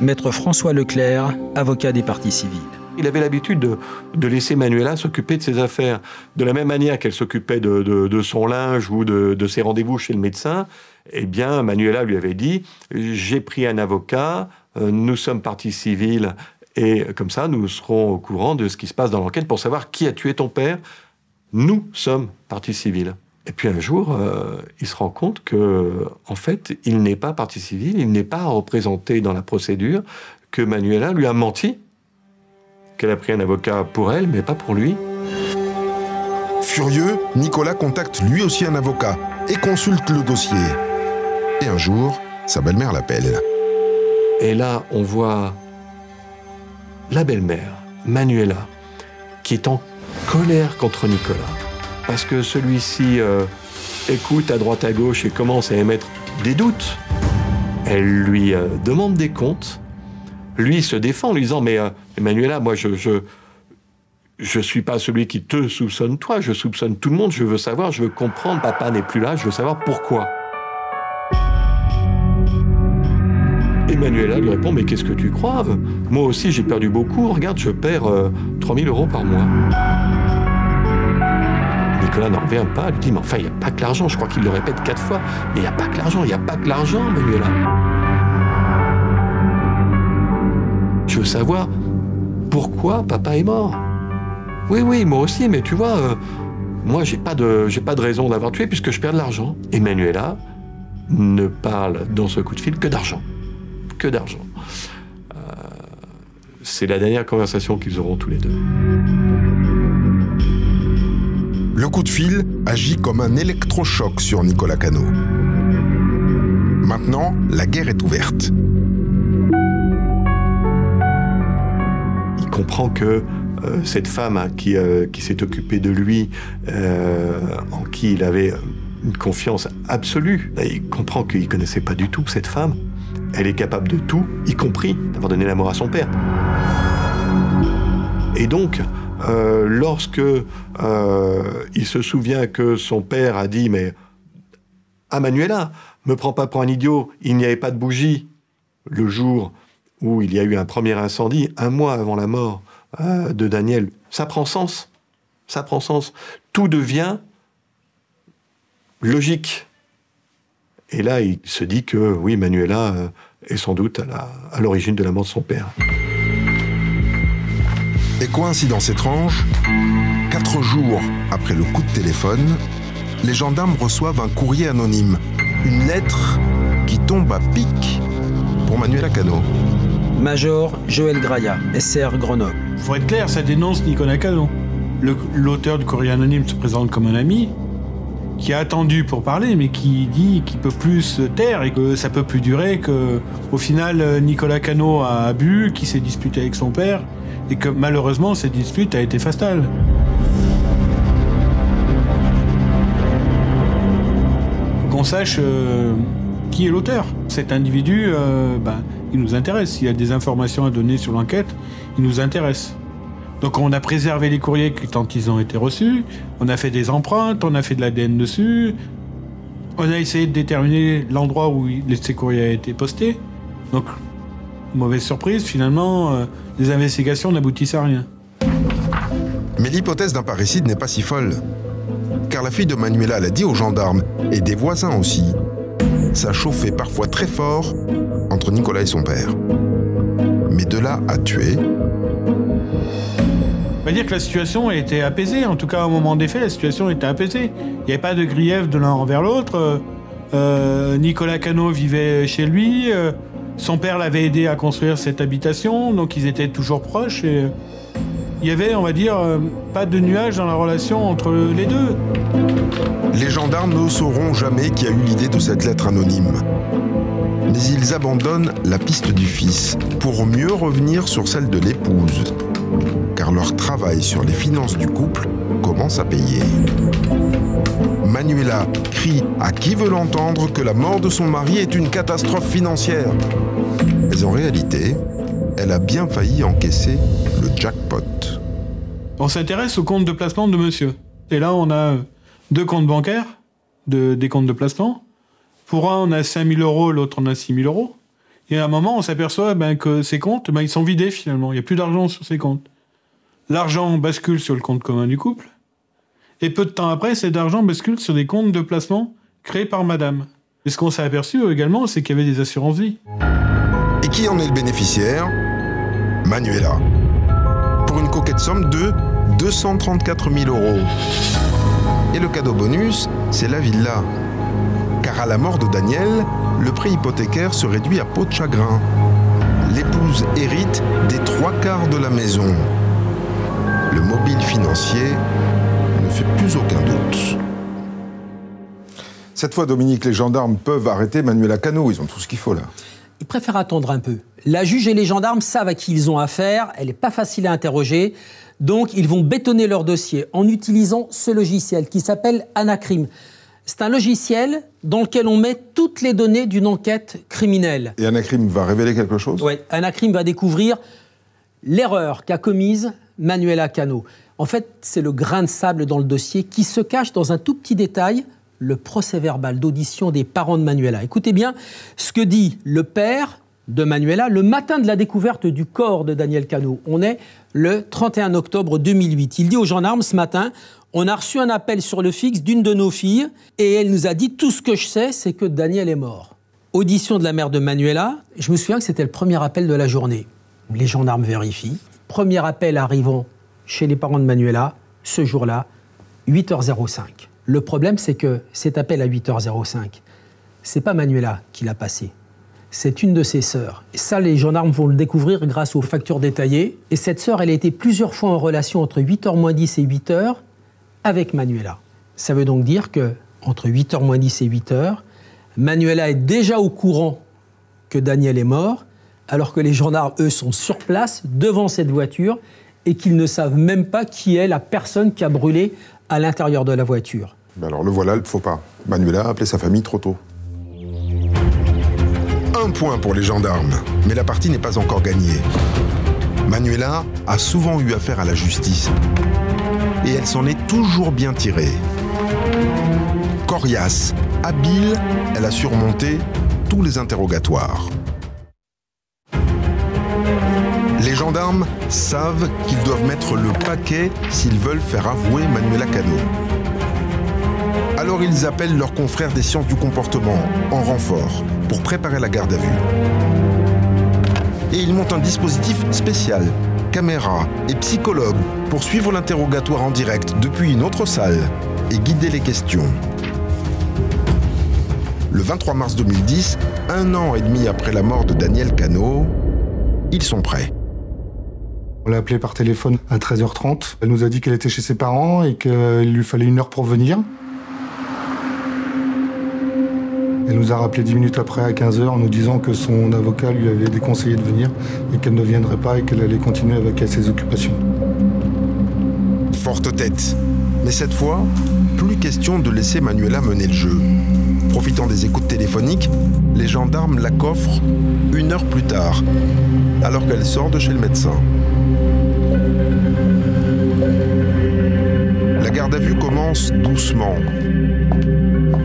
Maître François Leclerc, avocat des parties civiles. Il avait l'habitude de, de laisser Manuela s'occuper de ses affaires. De la même manière qu'elle s'occupait de, de- de son linge ou de, de ses rendez-vous chez le médecin, eh bien, Manuela lui avait dit J'ai pris un avocat, euh, nous sommes partie civile, et comme ça, nous serons au courant de ce qui se passe dans l'enquête pour savoir qui a tué ton père. Nous sommes partie civile. Et puis un jour, euh, il se rend compte que, en fait, il n'est pas partie civile, il n'est pas représenté dans la procédure, que Manuela lui a menti qu'elle a pris un avocat pour elle, mais pas pour lui. Furieux, Nicolas contacte lui aussi un avocat et consulte le dossier. Et un jour, sa belle-mère l'appelle. Et là, on voit la belle-mère, Manuela, qui est en colère contre Nicolas. Parce que celui-ci euh, écoute à droite à gauche et commence à émettre des doutes. Elle lui euh, demande des comptes. Lui se défend en lui disant Mais euh, Manuela, moi, je, je, suis pas celui qui te soupçonne toi, je soupçonne tout le monde, je veux savoir, je veux comprendre, papa n'est plus là, je veux savoir pourquoi. Et Manuela lui répond, mais qu'est-ce que tu crois Moi aussi j'ai perdu beaucoup, regarde, je perds euh, 3000 euros par mois. Nicolas n'en revient pas, il dit, mais enfin, il n'y a pas que l'argent, je crois qu'il le répète quatre fois, mais il n'y a pas que l'argent, il n'y a pas que l'argent, Manuela. Je veux savoir pourquoi papa est mort. Oui, oui, moi aussi, mais tu vois, euh, moi, j'ai pas de, j'ai pas de raison d'avoir tué puisque je perds de l'argent. Et Manuela ne parle dans ce coup de fil que d'argent. Que d'argent. Euh, c'est la dernière conversation qu'ils auront tous les deux. Le coup de fil agit comme un électrochoc sur Nicolas Cano. Maintenant, la guerre est ouverte. Il comprend que euh, cette femme hein, qui, euh, qui s'est occupée de lui, euh, en qui il avait une confiance absolue, il comprend qu'il ne connaissait pas du tout cette femme. Elle est capable de tout, y compris d'avoir donné la mort à son père. Et donc, euh, lorsque euh, il se souvient que son père a dit, mais à Manuela, me prends pas pour un idiot, il n'y avait pas de bougie le jour où il y a eu un premier incendie, un mois avant la mort euh, de Daniel, ça prend sens. Ça prend sens. Tout devient logique. Et là, il se dit que oui, Manuela est sans doute à l'origine de la mort de son père. Et coïncidence étrange, quatre jours après le coup de téléphone, les gendarmes reçoivent un courrier anonyme, une lettre qui tombe à pic pour Manuela Cano. Major Joël Graya, SR Grenoble. Faut être clair, ça dénonce Nicolas Cano. L'auteur du courrier anonyme se présente comme un ami qui a attendu pour parler, mais qui dit qu'il peut plus se taire et que ça peut plus durer, que au final Nicolas Cano a bu, qu'il s'est disputé avec son père, et que malheureusement cette dispute a été fatale. Qu'on sache euh, qui est l'auteur. Cet individu, euh, ben, il nous intéresse. S'il y a des informations à donner sur l'enquête, il nous intéresse. Donc on a préservé les courriers quand ils ont été reçus, on a fait des empreintes, on a fait de l'ADN dessus, on a essayé de déterminer l'endroit où ces courriers a été postés. Donc, mauvaise surprise, finalement, euh, les investigations n'aboutissent à rien. Mais l'hypothèse d'un parricide n'est pas si folle. Car la fille de Manuela l'a dit aux gendarmes, et des voisins aussi. Ça chauffait parfois très fort entre Nicolas et son père. Mais de là à tuer, va dire que la situation était apaisée. En tout cas, au moment des faits, la situation était apaisée. Il n'y avait pas de grief de l'un envers l'autre. Euh, Nicolas Cano vivait chez lui. Euh, son père l'avait aidé à construire cette habitation, donc ils étaient toujours proches. Et il y avait, on va dire, euh, pas de nuage dans la relation entre les deux. Les gendarmes ne sauront jamais qui a eu l'idée de cette lettre anonyme. Mais ils abandonnent la piste du fils pour mieux revenir sur celle de l'épouse. Car leur travail sur les finances du couple commence à payer. Manuela crie à qui veut l'entendre que la mort de son mari est une catastrophe financière. Mais en réalité, elle a bien failli encaisser le jackpot. On s'intéresse au compte de placement de monsieur. Et là, on a deux comptes bancaires, de, des comptes de placement. Pour un, on a 5000 euros, l'autre, on a 6000 euros. Et à un moment, on s'aperçoit ben, que ces comptes, ben, ils sont vidés finalement. Il n'y a plus d'argent sur ces comptes. L'argent bascule sur le compte commun du couple. Et peu de temps après, cet argent bascule sur des comptes de placement créés par madame. Et ce qu'on s'est aperçu également, c'est qu'il y avait des assurances vie. Et qui en est le bénéficiaire? Manuela. Pour une coquette somme de 234 000 euros. Et le cadeau bonus, c'est la villa. Car à la mort de Daniel, le prêt hypothécaire se réduit à peau de chagrin. L'épouse hérite des trois quarts de la maison. Le mobile financier ne fait plus aucun doute. Cette fois, Dominique, les gendarmes peuvent arrêter Manuela Cano. Ils ont tout ce qu'il faut là. Ils préfèrent attendre un peu. La juge et les gendarmes savent à qui ils ont affaire. Elle n'est pas facile à interroger. Donc, ils vont bétonner leur dossier en utilisant ce logiciel qui s'appelle Anacrim. C'est un logiciel dans lequel on met toutes les données d'une enquête criminelle. Et Anacrim va révéler quelque chose? Oui, Anacrim va découvrir l'erreur qu'a commise Manuela Cano. En fait, c'est le grain de sable dans le dossier qui se cache dans un tout petit détail, le procès verbal d'audition des parents de Manuela. Écoutez bien ce que dit le père de Manuela le matin de la découverte du corps de Daniel Cano. On est le 31 octobre 2008. Il dit aux gendarmes ce matin On a reçu un appel sur le fixe d'une de nos filles et elle nous a dit Tout ce que je sais, c'est que Daniel est mort. Audition de la mère de Manuela. Je me souviens que c'était le premier appel de la journée. Les gendarmes vérifient. Premier appel arrivant chez les parents de Manuela, ce jour-là, 8h05. Le problème, c'est que cet appel à 8h05, c'est pas Manuela qui l'a passé. C'est une de ses sœurs. Et ça, les gendarmes vont le découvrir grâce aux factures détaillées. Et cette sœur, elle a été plusieurs fois en relation entre 8h moins 10 et 8h avec Manuela. Ça veut donc dire que entre 8h moins 10 et 8h, Manuela est déjà au courant que Daniel est mort, alors que les gendarmes, eux, sont sur place, devant cette voiture, et qu'ils ne savent même pas qui est la personne qui a brûlé à l'intérieur de la voiture. Ben alors le voilà, le faux pas. Manuela a appelé sa famille trop tôt. Point pour les gendarmes, mais la partie n'est pas encore gagnée. Manuela a souvent eu affaire à la justice et elle s'en est toujours bien tirée. Coriace, habile, elle a surmonté tous les interrogatoires. Les gendarmes savent qu'ils doivent mettre le paquet s'ils veulent faire avouer Manuela Cano. Alors ils appellent leurs confrères des sciences du comportement en renfort pour préparer la garde à vue. Et ils montent un dispositif spécial, caméra et psychologue, pour suivre l'interrogatoire en direct depuis une autre salle et guider les questions. Le 23 mars 2010, un an et demi après la mort de Daniel Cano, ils sont prêts. On l'a appelée par téléphone à 13h30. Elle nous a dit qu'elle était chez ses parents et qu'il lui fallait une heure pour venir. Nous a rappelé dix minutes après à 15h en nous disant que son avocat lui avait déconseillé de venir et qu'elle ne viendrait pas et qu'elle allait continuer avec ses occupations. Forte tête. Mais cette fois, plus question de laisser Manuela mener le jeu. Profitant des écoutes téléphoniques, les gendarmes la coffrent une heure plus tard, alors qu'elle sort de chez le médecin. La garde à vue commence doucement.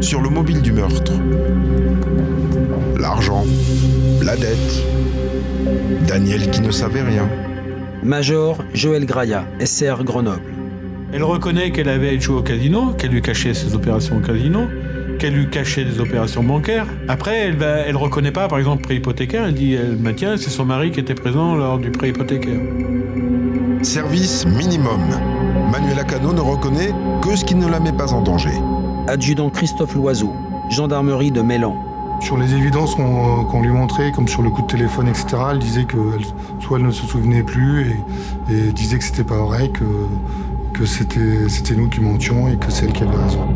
Sur le mobile du meurtre. L'argent, la dette, Daniel qui ne savait rien. Major Joël Graya, SR Grenoble. Elle reconnaît qu'elle avait joué au casino, qu'elle lui cachait ses opérations au casino, qu'elle lui cachait des opérations bancaires. Après, elle va, elle reconnaît pas, par exemple, prêt hypothécaire. Elle dit, elle maintient, c'est son mari qui était présent lors du prêt hypothécaire. Service minimum. Manuela Cano ne reconnaît que ce qui ne la met pas en danger. Adjudant Christophe Loiseau, gendarmerie de Mélan. Sur les évidences qu'on qu'on lui montrait, comme sur le coup de téléphone, etc., elle disait que soit elle ne se souvenait plus et, disait que c'était pas vrai, que, que c'était c'était nous qui mentions et que c'est elle qui avait raison.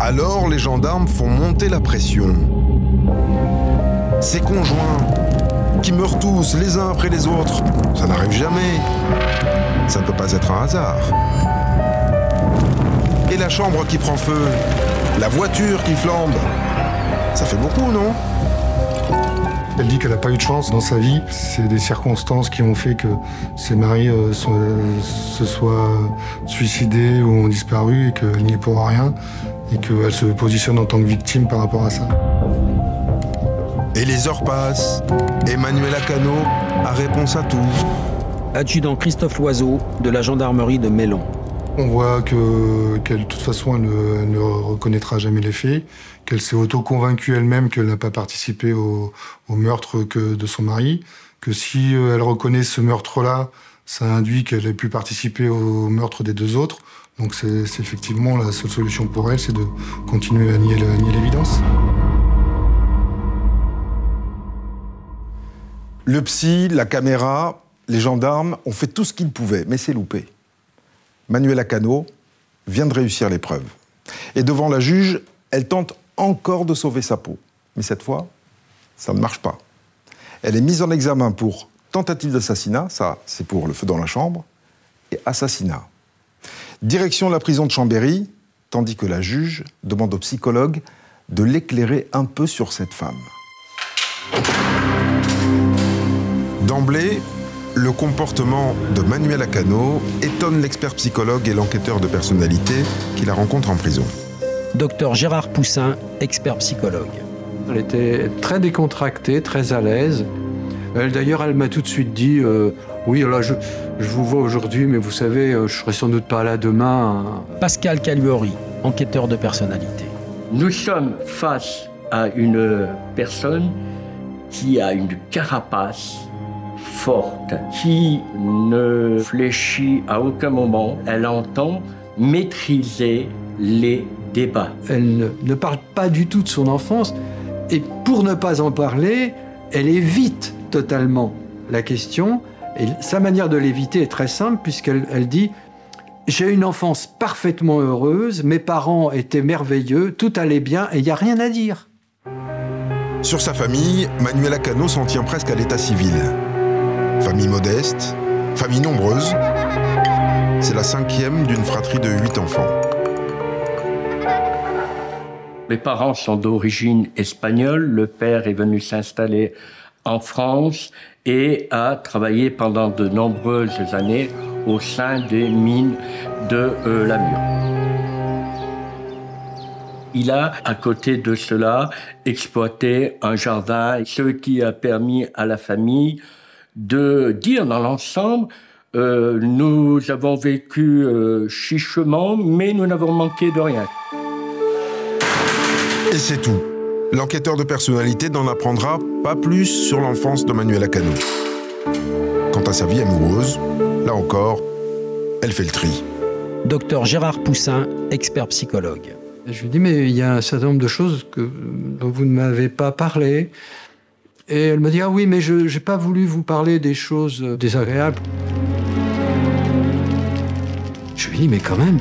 Alors les gendarmes font monter la pression. Ses conjoints, qui meurent tous les uns après les autres, ça n'arrive jamais. Ça ne peut pas être un hasard. Et la chambre qui prend feu, la voiture qui flambe, ça fait beaucoup, non Elle dit qu'elle n'a pas eu de chance dans sa vie. C'est des circonstances qui ont fait que ses maris euh, sont- se soient suicidés ou ont disparu et qu'elle n'y est pour rien et qu'elle se positionne en tant que victime par rapport à ça. Et les heures passent. Emmanuel Cano a réponse à tout. Adjudant Christophe Loiseau de la gendarmerie de Mélan. On voit que qu'elle, de toute façon, elle ne, reconnaîtra jamais les faits, qu'elle s'est auto-convaincue elle-même qu'elle n'a pas participé au, meurtre de son mari, que si euh, elle reconnaît ce meurtre-là, ça induit qu'elle ait pu participer au meurtre des deux autres. Donc c'est effectivement la seule solution pour elle, c'est de continuer à nier l'évidence. Le psy, la caméra, les gendarmes ont fait tout ce qu'ils pouvaient, mais c'est loupé. Manuela Cano vient de réussir l'épreuve. Et devant la juge, elle tente encore de sauver sa peau. Mais cette fois, ça ne marche pas. Elle est mise en examen pour tentative d'assassinat, ça c'est pour le feu dans la chambre, et assassinat. Direction la prison de Chambéry, tandis que la juge demande au psychologue de l'éclairer un peu sur cette femme. D'emblée, le comportement de Manuel Acano étonne l'expert psychologue et l'enquêteur de personnalité qui la rencontre en prison. Docteur Gérard Poussin, expert psychologue. Elle était très décontractée, très à l'aise. Elle, D'ailleurs, elle m'a tout de suite dit euh, Oui, là, je, je vous vois aujourd'hui, mais vous savez, euh, je serai sans doute pas là demain. Pascal Caluori, enquêteur de personnalité. Nous sommes face à une personne qui a une carapace forte, qui ne fléchit à aucun moment. Elle entend maîtriser les débats. Elle ne, ne parle pas du tout de son enfance. Et pour ne pas en parler, elle évite totalement la question. Et sa manière de l'éviter est très simple, puisqu'elle elle dit J'ai une enfance parfaitement heureuse, mes parents étaient merveilleux, tout allait bien et il n'y a rien à dire. Sur sa famille, Manuel Acano s'en tient presque à l'état civil. Famille modeste, famille nombreuse. C'est la cinquième d'une fratrie de huit enfants. Mes parents sont d'origine espagnole. Le père est venu s'installer en France et a travaillé pendant de nombreuses années au sein des mines de euh. Il a, à côté de cela, exploité un jardin, ce qui a permis à la famille de dire dans l'ensemble, euh, nous avons vécu euh, chichement, mais nous n'avons manqué de rien. Et c'est tout. L'enquêteur de personnalité n'en apprendra pas plus sur l'enfance de Manuel Acano. Quant à sa vie amoureuse, là encore, elle fait le tri. Docteur Gérard Poussin, expert psychologue. Je lui dis, mais il y a un certain nombre de choses que, dont vous ne m'avez pas parlé. Et elle me dit, ah oui, mais je n'ai pas voulu vous parler des choses désagréables. Je lui dis, mais quand même,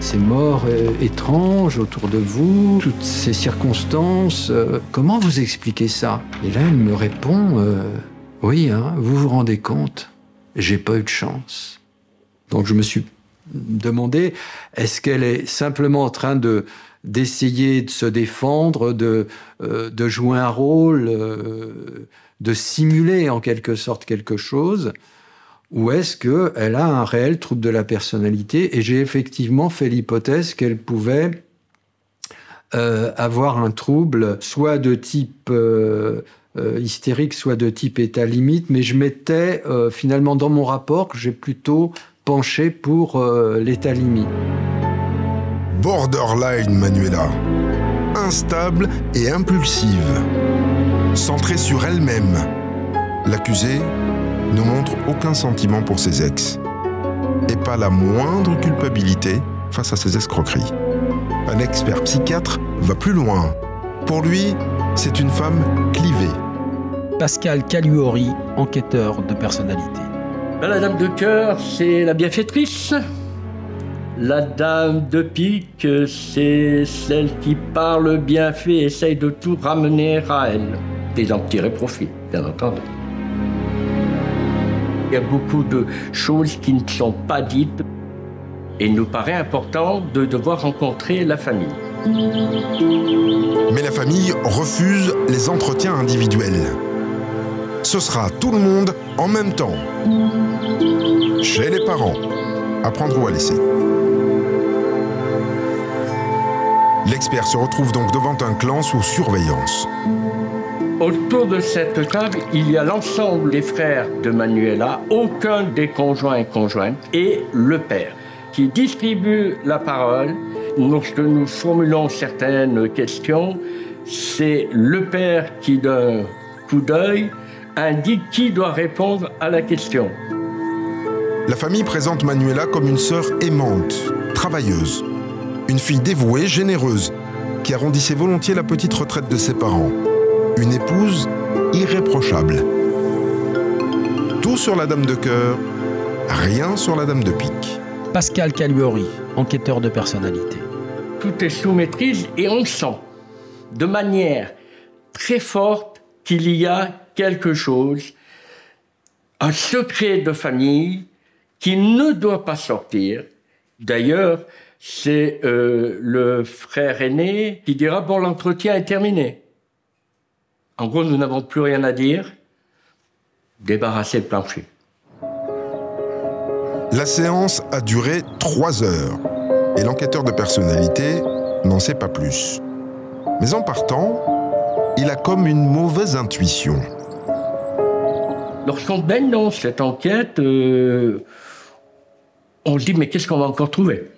ces morts euh, étranges autour de vous, toutes ces circonstances, euh, comment vous expliquez ça? Et là, elle me répond, euh, oui, hein, vous vous rendez compte, j'ai pas eu de chance. Donc je me suis demandé, est-ce qu'elle est simplement en train de d'essayer de se défendre, de, euh, de jouer un rôle, euh, de simuler en quelque sorte quelque chose, ou est-ce qu'elle a un réel trouble de la personnalité Et j'ai effectivement fait l'hypothèse qu'elle pouvait euh, avoir un trouble, soit de type hystérique, soit de type état limite, mais je mettais euh, finalement dans mon rapport que j'ai plutôt penché pour l'état limite. Borderline Manuela. Instable et impulsive. Centrée sur elle-même. L'accusé ne montre aucun sentiment pour ses ex et pas la moindre culpabilité face à ses escroqueries. Un expert psychiatre va plus loin. Pour lui, c'est une femme clivée. Pascal Caluori, enquêteur de personnalité. La dame de cœur, c'est la bienfaitrice. La dame de pique, c'est celle qui parle bien fait, essaye de tout ramener à elle. Et d'en tirer profit, bien entendu. Il y a beaucoup de choses qui ne sont pas dites. Et il nous paraît important de devoir rencontrer la famille. Mais la famille refuse les entretiens individuels. Ce sera tout le monde en même temps. Chez les parents. À prendre ou à laisser. L'expert se retrouve donc devant un clan sous surveillance. Autour de cette table, il y a l'ensemble des frères de Manuela, aucun des conjoints et conjointes, et le père, qui distribue la parole. Lorsque nous formulons certaines questions, c'est le père qui, d'un coup d'œil, indique qui doit répondre à la question. La famille présente Manuela comme une sœur aimante, travailleuse, une fille dévouée, généreuse, qui arrondissait volontiers la petite retraite de ses parents. Une épouse irréprochable. Tout sur la dame de cœur, rien sur la dame de pique. Pascal Caluori, enquêteur de personnalité. Tout est sous maîtrise et on sent de manière très forte qu'il y a quelque chose, un secret de famille qui ne doit pas sortir. D'ailleurs, c'est euh, le frère aîné qui dira Bon, l'entretien est terminé. En gros, nous n'avons plus rien à dire. Débarrasser le plancher. La séance a duré trois heures et l'enquêteur de personnalité n'en sait pas plus. Mais en partant, il a comme une mauvaise intuition. Lorsqu'on baigne dans cette enquête, euh, on se dit mais qu'est-ce qu'on va encore trouver?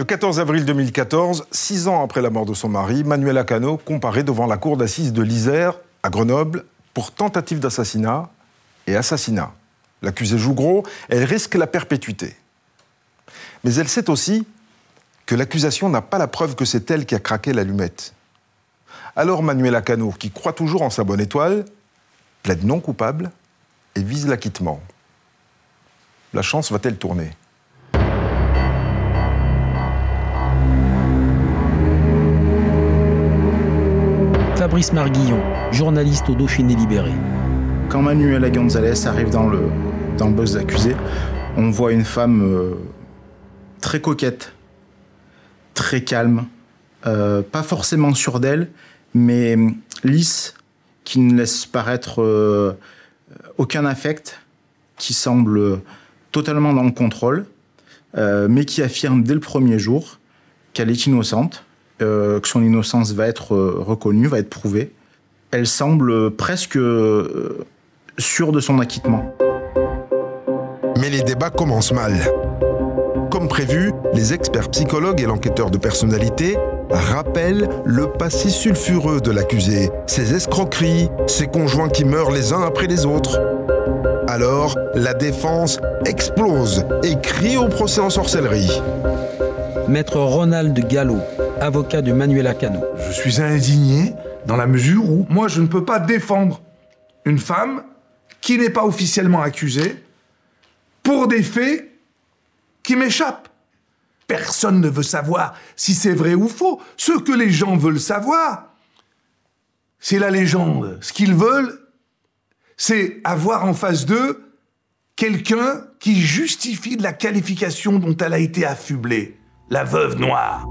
Le 14 avril 2014, six ans après la mort de son mari, Manuela Cano comparaît devant la cour d'assises de l'Isère, à Grenoble, pour tentative d'assassinat et assassinat. L'accusée joue gros, elle risque la perpétuité. Mais elle sait aussi que l'accusation n'a pas la preuve que c'est elle qui a craqué l'allumette. Alors Manuela Cano, qui croit toujours en sa bonne étoile, plaide non coupable et vise l'acquittement. La chance va-t-elle tourner? Fabrice Marguillon, journaliste au Dauphiné Libéré. Quand Manuela Gonzalez arrive dans le, dans le on voit une femme euh, très coquette, très calme, euh, pas forcément sûre d'elle, mais lisse, qui ne laisse paraître euh, aucun affect, qui semble totalement dans le contrôle, euh, mais qui affirme dès le premier jour qu'elle est innocente, euh, que son innocence va être euh, reconnue, va être prouvée. Elle semble presque euh, sûre de son acquittement. Mais les débats commencent mal. Comme prévu, les experts psychologues et l'enquêteur de personnalité rappellent le passé sulfureux de l'accusé, ses escroqueries, ses conjoints qui meurent les uns après les autres. Alors, la défense explose et crie au procès en sorcellerie. Maître Ronald Gallo, avocat de Manuela Cano. Je suis indigné dans la mesure où moi je ne peux pas défendre une femme qui n'est pas officiellement accusée pour des faits qui m'échappent. Personne ne veut savoir si c'est vrai ou faux. Ce que les gens veulent savoir, c'est la légende. Ce qu'ils veulent, c'est avoir en face d'eux quelqu'un qui justifie de la qualification dont elle a été affublée. La veuve noire.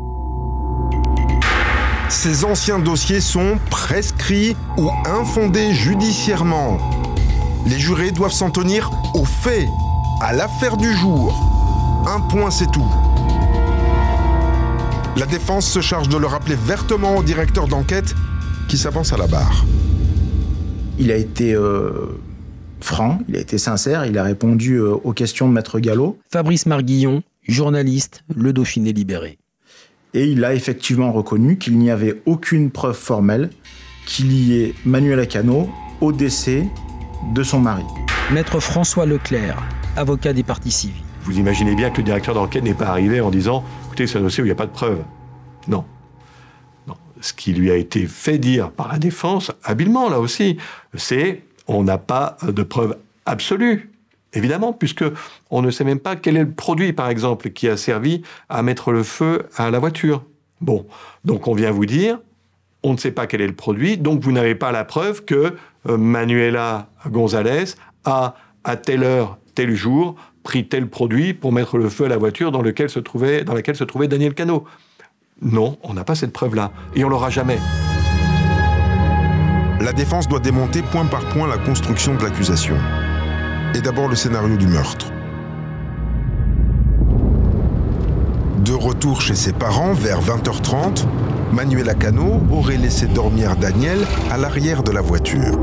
Ces anciens dossiers sont prescrits ou infondés judiciairement. Les jurés doivent s'en tenir aux faits, à l'affaire du jour. Un point, c'est tout. La défense se charge de le rappeler vertement au directeur d'enquête qui s'avance à la barre. Il a été euh, franc, il a été sincère, il a répondu euh, aux questions de Maître Gallo. Fabrice Marguillon, journaliste, Le Dauphiné Libéré. Et il a effectivement reconnu qu'il n'y avait aucune preuve formelle qui liait Manuela Cano au décès de son mari. Maître François Leclerc, avocat des parties civiles. Vous imaginez bien que le directeur d'enquête n'est pas arrivé en disant écoutez, c'est un dossier où il n'y a pas de preuves. Non. non. Ce qui lui a été fait dire par la défense, habilement là aussi, c'est on n'a pas de preuves absolues. Évidemment, puisque on ne sait même pas quel est le produit, par exemple, qui a servi à mettre le feu à la voiture. Bon, donc on vient vous dire, on ne sait pas quel est le produit, donc vous n'avez pas la preuve que euh, Manuela González a, à telle heure, tel jour, pris tel produit pour mettre le feu à la voiture dans, laquelle se trouvait Daniel Cano. Non, on n'a pas cette preuve-là, et on l'aura jamais. La défense doit démonter point par point la construction de l'accusation. Et d'abord le scénario du meurtre. De retour chez ses parents vers 20h30, Manuela Cano aurait laissé dormir Daniel à l'arrière de la voiture.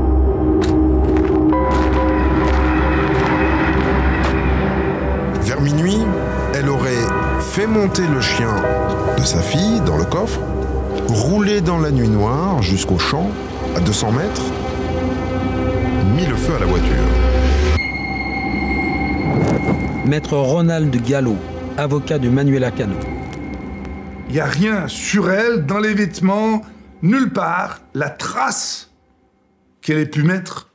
Vers minuit, elle aurait fait monter le chien de sa fille dans le coffre, roulé dans la nuit noire jusqu'au champ, à 200 mètres, mis le feu à la voiture. Maître Ronald Gallo, avocat de Manuela Cano. Il n'y a rien sur elle, dans les vêtements, nulle part, la trace qu'elle ait pu mettre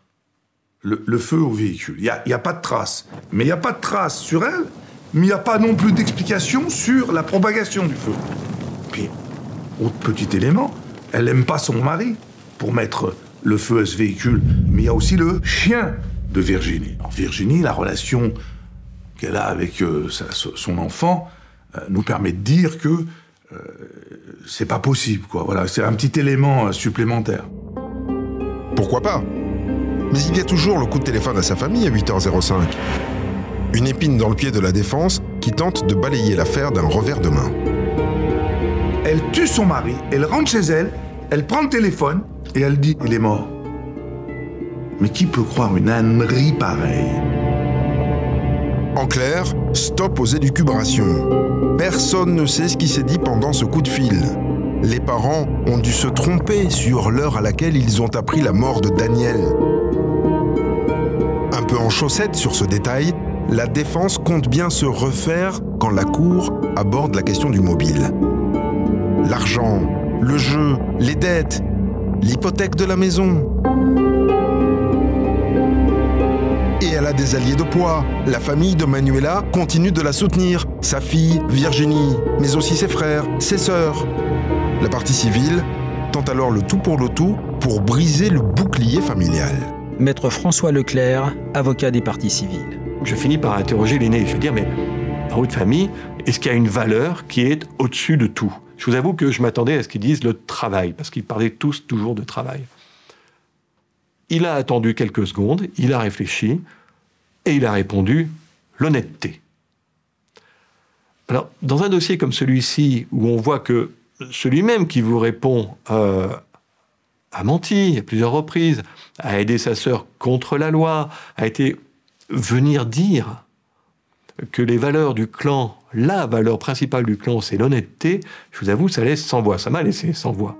le, feu au véhicule. Il n'y a pas de trace. Mais il n'y a pas de trace sur elle, mais il n'y a pas non plus d'explication sur la propagation du feu. Puis, autre petit élément, elle n'aime pas son mari pour mettre le feu à ce véhicule, mais il y a aussi le chien de Virginie. Alors, Virginie, la relation qu'elle a avec euh, sa- son enfant euh, nous permet de dire que euh, c'est pas possible, quoi. Voilà, c'est un petit élément supplémentaire. Pourquoi pas? Mais il y a toujours le coup de téléphone à sa famille à 8h05. Une épine dans le pied de la défense qui tente de balayer l'affaire d'un revers de main. Elle tue son mari, elle rentre chez elle, elle prend le téléphone et elle dit il est mort. Mais qui peut croire une ânerie pareille? En clair, stop aux élucubrations. Personne ne sait ce qui s'est dit pendant ce coup de fil. Les parents ont dû se tromper sur l'heure à laquelle ils ont appris la mort de Daniel. Un peu en chaussette sur ce détail, la défense compte bien se refaire quand la cour aborde la question du mobile. L'argent, le jeu, les dettes, l'hypothèque de la maison. Et elle a des alliés de poids. La famille de Manuela continue de la soutenir. Sa fille, Virginie, mais aussi ses frères, ses sœurs. La partie civile tente alors le tout pour le tout pour briser le bouclier familial. Maître François Leclerc, avocat des parties civiles. Je finis par interroger l'aîné. Je veux dire, mais dans votre famille, est-ce qu'il y a une valeur qui est au-dessus de tout? Je vous avoue que je m'attendais à ce qu'ils disent le travail, parce qu'ils parlaient tous toujours de travail. Il a attendu quelques secondes, il a réfléchi, et il a répondu l'honnêteté. Alors, dans un dossier comme celui-ci, où on voit que celui-même qui vous répond euh, a menti à plusieurs reprises, a aidé sa sœur contre la loi, a été venir dire que les valeurs du clan, la valeur principale du clan, c'est l'honnêteté, je vous avoue, ça laisse sans voix. Ça m'a laissé sans voix.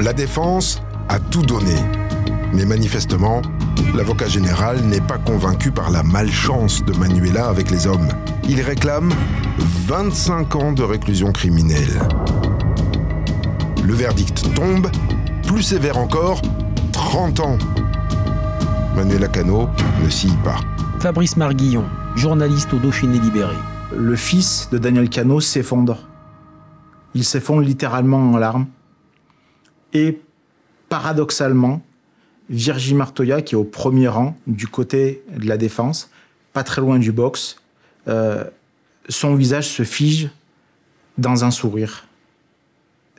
La défense a tout donné. Mais manifestement, l'avocat général n'est pas convaincu par la malchance de Manuela avec les hommes. Il réclame 25 ans de réclusion criminelle. Le verdict tombe, plus sévère encore, 30 ans. Manuela Cano ne scie pas. Fabrice Marguillon, journaliste au Dauphiné Libéré. Le fils de Daniel Cano s'effondre. Il s'effondre littéralement en larmes. Et paradoxalement, Virginie Martoya, qui est au premier rang du côté de la défense, pas très loin du box, euh, son visage se fige dans un sourire.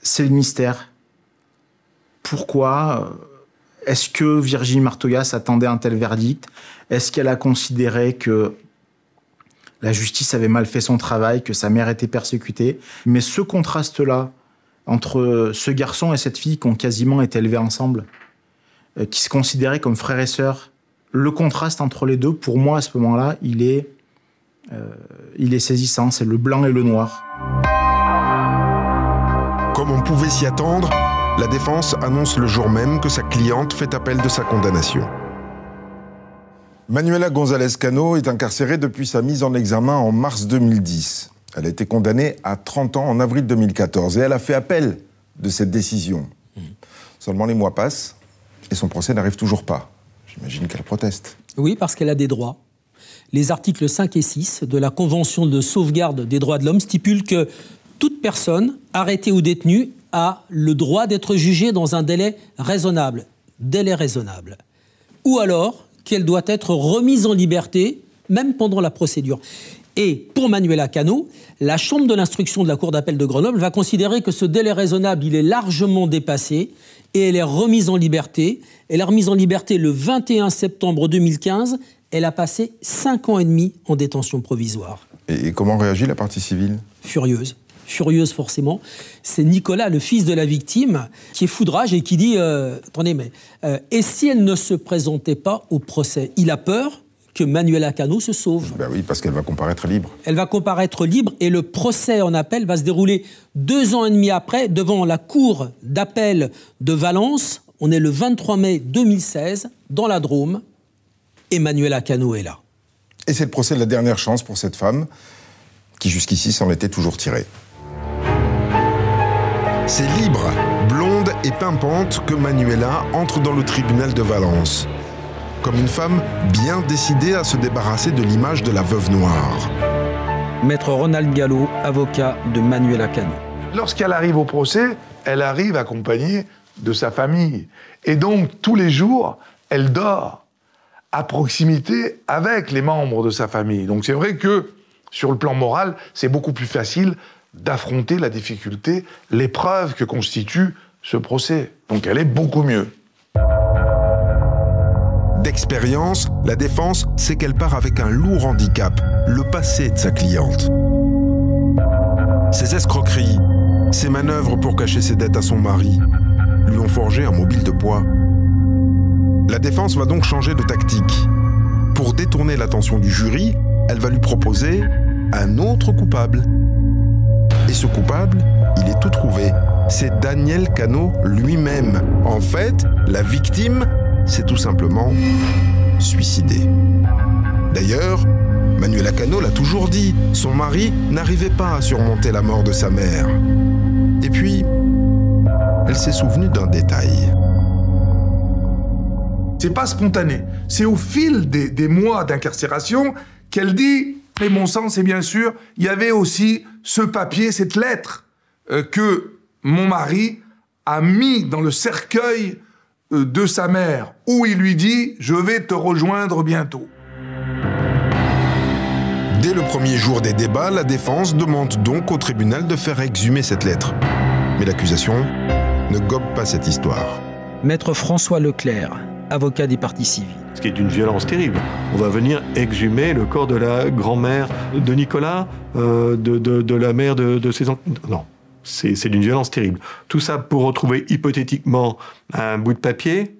C'est le mystère. Pourquoi euh, Est-ce que Virginie Martoya s'attendait à un tel verdict? Est-ce qu'elle a considéré que la justice avait mal fait son travail, que sa mère était persécutée? Mais ce contraste-là entre ce garçon et cette fille qui ont quasiment été élevés ensemble, euh, qui se considéraient comme frères et sœurs, le contraste entre les deux, pour moi, à ce moment-là, il est, euh, il est saisissant. C'est le blanc et le noir. Comme on pouvait s'y attendre, la défense annonce le jour même que sa cliente fait appel de sa condamnation. Manuela González Cano est incarcérée depuis sa mise en examen en mars 2010. Elle a été condamnée à 30 ans en avril 2014 et elle a fait appel de cette décision. Seulement les mois passent et son procès n'arrive toujours pas. J'imagine qu'elle proteste. Oui, parce qu'elle a des droits. Les articles 5 et 6 de la Convention de sauvegarde des droits de l'homme stipulent que toute personne arrêtée ou détenue a le droit d'être jugée dans un délai raisonnable. Délai raisonnable. Ou alors qu'elle doit être remise en liberté, même pendant la procédure. Et pour Manuela Cano, la Chambre de l'instruction de la Cour d'appel de Grenoble va considérer que ce délai raisonnable, il est largement dépassé et elle est remise en liberté. Elle est remise en liberté le 21 septembre 2015. Elle a passé 5 ans et demi en détention provisoire. Et comment réagit la partie civile? Furieuse furieuse forcément, c'est Nicolas, le fils de la victime, qui est foudrage et qui dit euh, Attendez, mais euh, et si elle ne se présentait pas au procès? Il a peur que Manuela Cano se sauve. Ben oui, parce qu'elle va comparaître libre. Elle va comparaître libre et le procès en appel va se dérouler deux ans et demi après devant la cour d'appel de Valence. On est le 23 mai 2016 dans la Drôme. Et Manuela Cano est là. Et c'est le procès de la dernière chance pour cette femme qui jusqu'ici s'en était toujours tirée. C'est libre, blonde et pimpante que Manuela entre dans le tribunal de Valence. Comme une femme bien décidée à se débarrasser de l'image de la veuve noire. Maître Ronald Gallo, avocat de Manuela Cano. Lorsqu'elle arrive au procès, elle arrive accompagnée de sa famille. Et donc, tous les jours, elle dort à proximité avec les membres de sa famille. Donc c'est vrai que, sur le plan moral, c'est beaucoup plus facile d'affronter la difficulté, l'épreuve que constitue ce procès. Donc elle est beaucoup mieux. D'expérience, la défense sait qu'elle part avec un lourd handicap, le passé de sa cliente. Ses escroqueries, ses manœuvres pour cacher ses dettes à son mari, lui ont forgé un mobile de poids. La défense va donc changer de tactique. Pour détourner l'attention du jury, elle va lui proposer un autre coupable. Et ce coupable, il est tout trouvé. C'est Daniel Cano lui-même. En fait, la victime s'est tout simplement suicidée. D'ailleurs, Manuela Cano l'a toujours dit, son mari n'arrivait pas à surmonter la mort de sa mère. Et puis, elle s'est souvenue d'un détail. C'est pas spontané. C'est au fil des, mois d'incarcération qu'elle dit et mon sens, c'est bien sûr, il y avait aussi ce papier, cette lettre euh, que mon mari a mis dans le cercueil de sa mère, où il lui dit Je vais te rejoindre bientôt. Dès le premier jour des débats, la défense demande donc au tribunal de faire exhumer cette lettre. Mais l'accusation ne gobe pas cette histoire. Maître François Leclerc, avocat des parties civiles. Ce qui est d'une violence terrible. On va venir exhumer le corps de la grand-mère de Nicolas, euh, de, de, de, la mère de, de ses enfants. Non, c'est d'une violence terrible. Tout ça pour retrouver hypothétiquement un bout de papier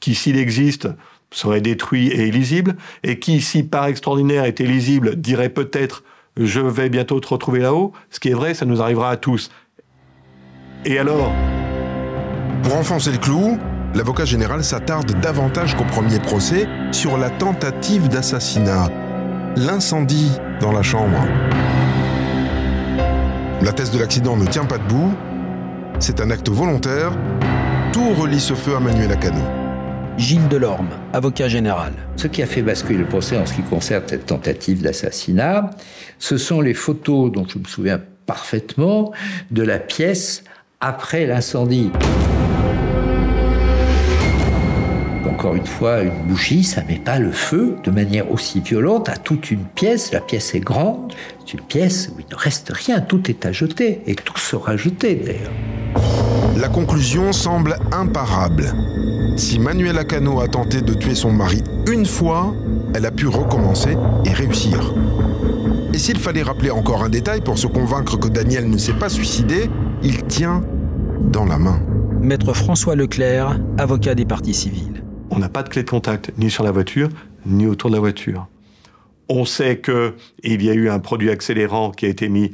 qui, s'il existe, serait détruit et illisible, et qui, si par extraordinaire était lisible, dirait peut-être je vais bientôt te retrouver là-haut. Ce qui est vrai, ça nous arrivera à tous. Et alors? Pour enfoncer le clou, l'avocat général s'attarde davantage qu'au premier procès sur la tentative d'assassinat, l'incendie dans la chambre. La thèse de l'accident ne tient pas debout, c'est un acte volontaire, tout relie ce feu à Manuel Cano. Gilles Delorme, avocat général. Ce qui a fait basculer le procès en ce qui concerne cette tentative d'assassinat, ce sont les photos dont je me souviens parfaitement de la pièce après l'incendie. Encore une fois, une bougie, ça met pas le feu de manière aussi violente à toute une pièce. La pièce est grande, c'est une pièce où il ne reste rien, tout est à jeter, et tout sera jeté d'ailleurs. La conclusion semble imparable. Si Manuela Cano a tenté de tuer son mari une fois, elle a pu recommencer et réussir. Et s'il fallait rappeler encore un détail pour se convaincre que Daniel ne s'est pas suicidé, il tient dans la main. Maître François Leclerc, avocat des parties civiles. On n'a pas de clé de contact ni sur la voiture, ni autour de la voiture. On sait qu'il y a eu un produit accélérant qui a été mis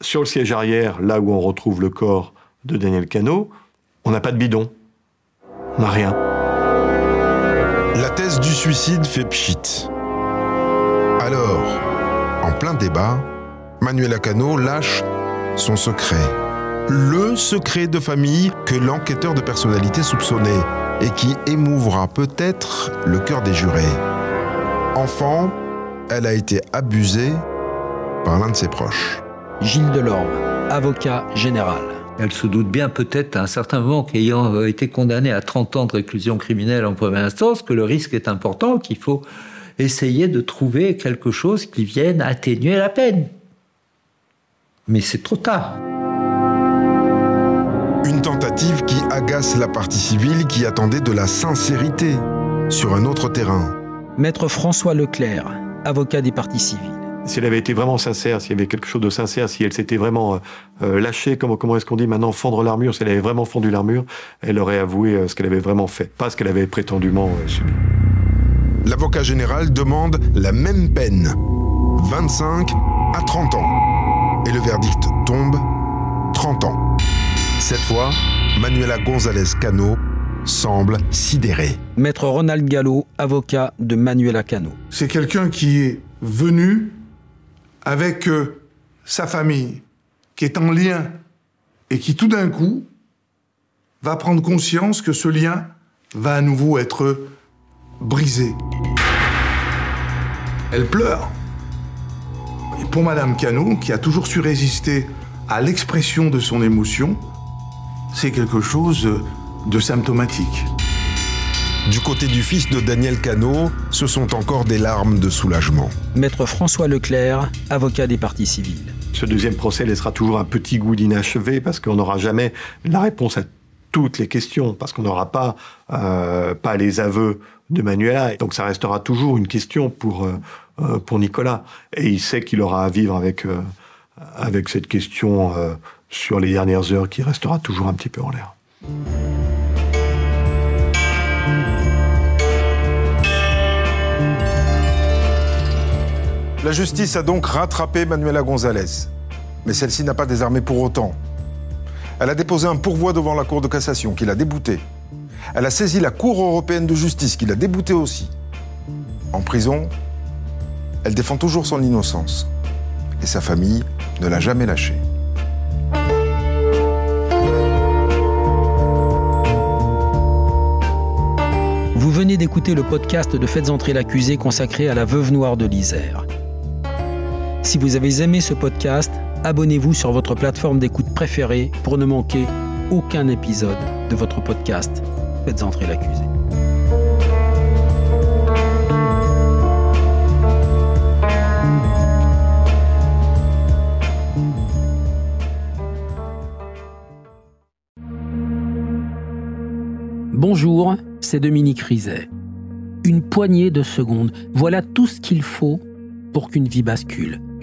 sur le siège arrière, là où on retrouve le corps de Daniel Cano, on n'a pas de bidon. On n'a rien. La thèse du suicide fait pchit. Alors, en plein débat, Manuela Cano lâche son secret. Le secret de famille que l'enquêteur de personnalité soupçonnait et qui émouvra peut-être le cœur des jurés. Enfant, elle a été abusée par l'un de ses proches. Gilles Delorme, avocat général. Elle se doute bien peut-être à un certain moment qu'ayant euh, été condamnée à 30 ans de réclusion criminelle en première instance, que le risque est important, qu'il faut essayer de trouver quelque chose qui vienne atténuer la peine. Mais c'est trop tard. Une tentative qui agace la partie civile qui attendait de la sincérité sur un autre terrain. Maître François Leclerc, avocat des parties civiles. Si elle avait été vraiment sincère, s'il y avait quelque chose de sincère, si elle s'était vraiment euh, euh, lâchée, comment, comment est-ce qu'on dit maintenant, fendre l'armure, si elle avait vraiment fondu l'armure, elle aurait avoué euh, ce qu'elle avait vraiment fait, pas ce qu'elle avait prétendument subi. L'avocat général demande la même peine, 25 à 30 ans. Et le verdict tombe, 30 ans. Cette fois, Manuela González Cano semble sidérée. Maître Ronald Gallo, avocat de Manuela Cano. C'est quelqu'un qui est venu avec euh, sa famille, qui est en lien et qui tout d'un coup va prendre conscience que ce lien va à nouveau être brisé. Elle pleure. Et pour Madame Cano, qui a toujours su résister à l'expression de son émotion, c'est quelque chose de symptomatique. Du côté du fils de Daniel Cano, ce sont encore des larmes de soulagement. Maître François Leclerc, avocat des parties civiles. Ce deuxième procès laissera toujours un petit goût d'inachevé parce qu'on n'aura jamais la réponse à toutes les questions, parce qu'on n'aura pas, euh, pas les aveux de Manuela. Donc ça restera toujours une question pour, euh, euh, pour Nicolas. Et il sait qu'il aura à vivre avec, euh, avec cette question euh, sur les dernières heures qui restera toujours un petit peu en l'air. La justice a donc rattrapé Manuela González. Mais celle-ci n'a pas désarmé pour autant. Elle a déposé un pourvoi devant la Cour de cassation qui l'a déboutée. Elle a saisi la Cour européenne de justice qui l'a déboutée aussi. En prison, elle défend toujours son innocence. Et sa famille ne l'a jamais lâchée. Vous venez d'écouter le podcast de Faites entrer l'accusé consacré à la veuve noire de l'Isère. Si vous avez aimé ce podcast, abonnez-vous sur votre plateforme d'écoute préférée pour ne manquer aucun épisode de votre podcast Faites entrer l'accusé. Bonjour, c'est Dominique Rizet. Une poignée de secondes, voilà tout ce qu'il faut pour qu'une vie bascule.